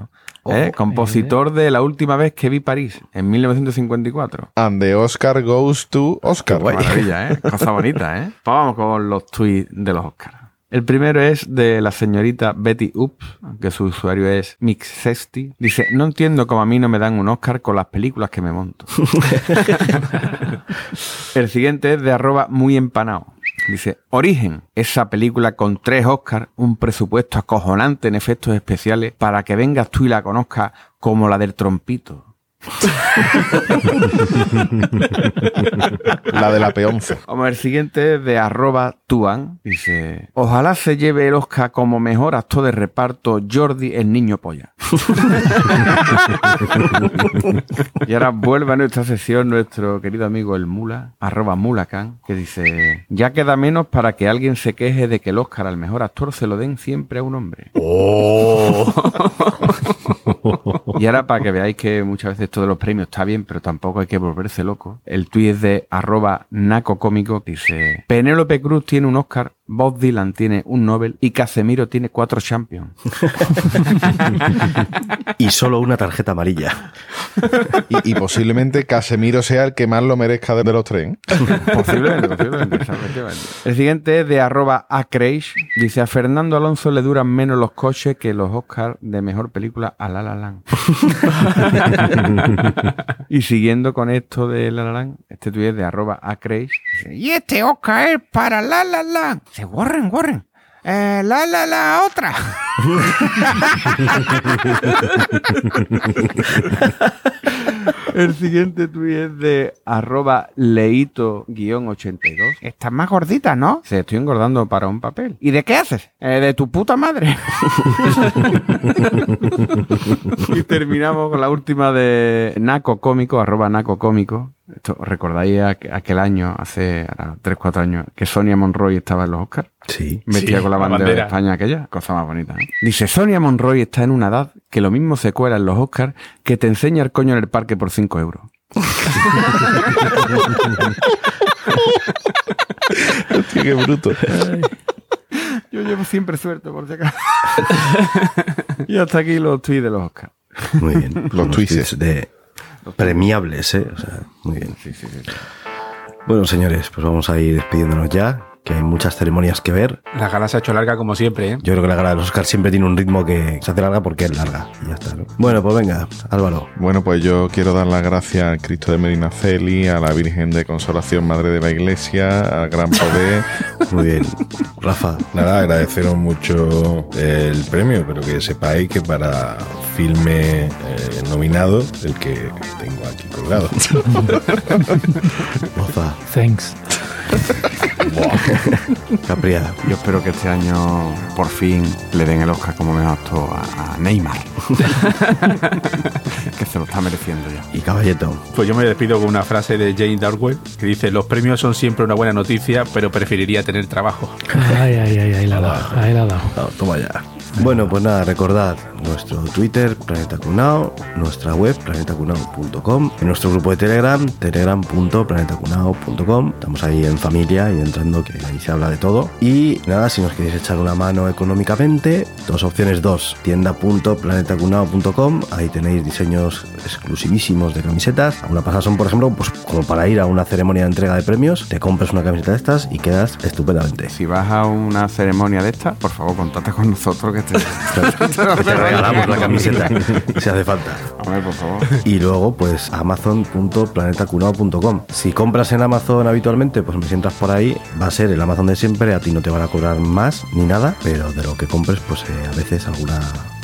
¿eh? compositor de La última vez que vi París, en 1954. And the Oscar goes to Oscar. Maravilla, ¿eh? Cosa bonita, ¿eh? *laughs* Pues vamos con los tweets de los Oscars. El primero es de la señorita Betty Ups, que su usuario es Mixesti. Dice, no entiendo cómo a mí no me dan un Oscar con las películas que me monto. *laughs* El siguiente es de arroba muy empanado. Dice, Origen, esa película con tres Oscars, un presupuesto acojonante en efectos especiales para que vengas tú y la conozcas como la del trompito. *laughs* La de la peonce. Vamos, el siguiente es de arroba tuan. Dice, ojalá se lleve el Oscar como mejor actor de reparto Jordi el niño polla. *laughs* y ahora vuelve a nuestra sesión nuestro querido amigo el Mula, arroba Mulacan, que dice, ya queda menos para que alguien se queje de que el Oscar al mejor actor se lo den siempre a un hombre. *laughs* Y ahora para que veáis que muchas veces esto los premios está bien, pero tampoco hay que volverse loco. El tuit es de arroba naco cómico. Dice, Penélope Cruz tiene un Oscar, Bob Dylan tiene un Nobel y Casemiro tiene cuatro Champions. *laughs* Y solo una tarjeta amarilla. Y, y posiblemente Casemiro sea el que más lo merezca de los tres. ¿eh? *laughs* Posiblemente, posiblemente. El siguiente es de arroba acreish. Dice, a Fernando Alonso le duran menos los coches que los Oscars de mejor película a La La Land. *laughs* y siguiendo con esto de La La Land, este tuit es de arroba acreish. Y este Oscar es para La La Land. Se Warren, Warren. Eh, la la la otra. *laughs* El siguiente tuit es de arroba leito-82. Estás más gordita, ¿no? Se estoy engordando para un papel. ¿Y de qué haces? "Eh, de tu puta madre. *laughs* y terminamos con la última de Naco Cómico, arroba Naco Cómico. Esto, ¿os ¿Recordáis aqu- aquel año, hace 3-4 años, que Sonia Monroy estaba en los Oscars? Sí. Metía Sí, con la la bandera, de. España aquella, cosa más bonita. Dice, Sonia Monroy está en una edad que lo mismo se cuela en los Oscars que te enseña el coño en el parque por 5 euros. *laughs* Hostia, qué bruto. Yo llevo siempre suerte, por si acaso. *laughs* y hasta aquí los tweets de los Oscars. Muy bien. Los tweets. tweets de premiables, ¿eh? O sea, muy bien. Bueno, señores, pues vamos a ir despidiéndonos ya, que hay muchas ceremonias que ver. La gala se ha hecho larga como siempre, ¿eh? Yo creo que la gala de los Oscars siempre tiene un ritmo que se hace larga porque es larga. Y ya está, ¿no? Bueno, pues venga, Álvaro. Bueno, pues yo quiero dar las gracias al Cristo de Medina Celi, a la Virgen de Consolación, Madre de la Iglesia, al Gran Poder. *laughs* Muy bien. Rafa. Nada, agradeceros mucho el premio, pero que sepáis que para filme eh, nominado, el que tengo aquí colgado. *laughs* Rafa. Thanks. *laughs* Capria. Yo espero que este año por fin le den el Oscar como mejor actor a, a Neymar. *laughs* que se lo está mereciendo ya. Y Caballeto. Pues yo me despido con una frase de Jane Darwell que dice: Los premios son siempre una buena noticia, pero preferiría tener trabajo. Ay, ay, ay, ahí la ha dado. Ahí la ha dado. No, toma ya. Bueno, pues nada, recordad nuestro Twitter, Planeta Cunao, nuestra web, planetacunao.com, nuestro grupo de Telegram, telegram.planetacunao.com. Estamos ahí en familia y entrando, que ahí se habla de todo. Y nada, si nos queréis echar una mano económicamente, dos opciones, dos, tienda.planetacunao.com, ahí tenéis diseños exclusivísimos de camisetas. Algunas pasas son, por ejemplo, pues como para ir a una ceremonia de entrega de premios, te compras una camiseta de estas y quedas estupendamente. Si vas a una ceremonia de esta, por favor, contacta con nosotros que que *laughs* te, Te regalamos la camiseta *laughs* si hace falta. Hombre, por favor. Y luego, pues, amazon.planetacunao.com. Si compras en Amazon habitualmente, pues me sientas por ahí, va a ser el Amazon de siempre, a ti no te van a cobrar más ni nada, pero de lo que compres, pues eh, a veces alguna,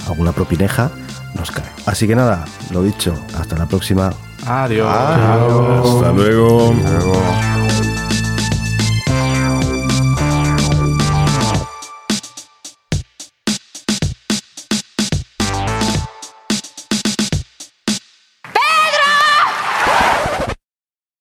alguna propineja nos cae. Así que nada, lo dicho, hasta la próxima. Adiós. Hasta luego. Luego.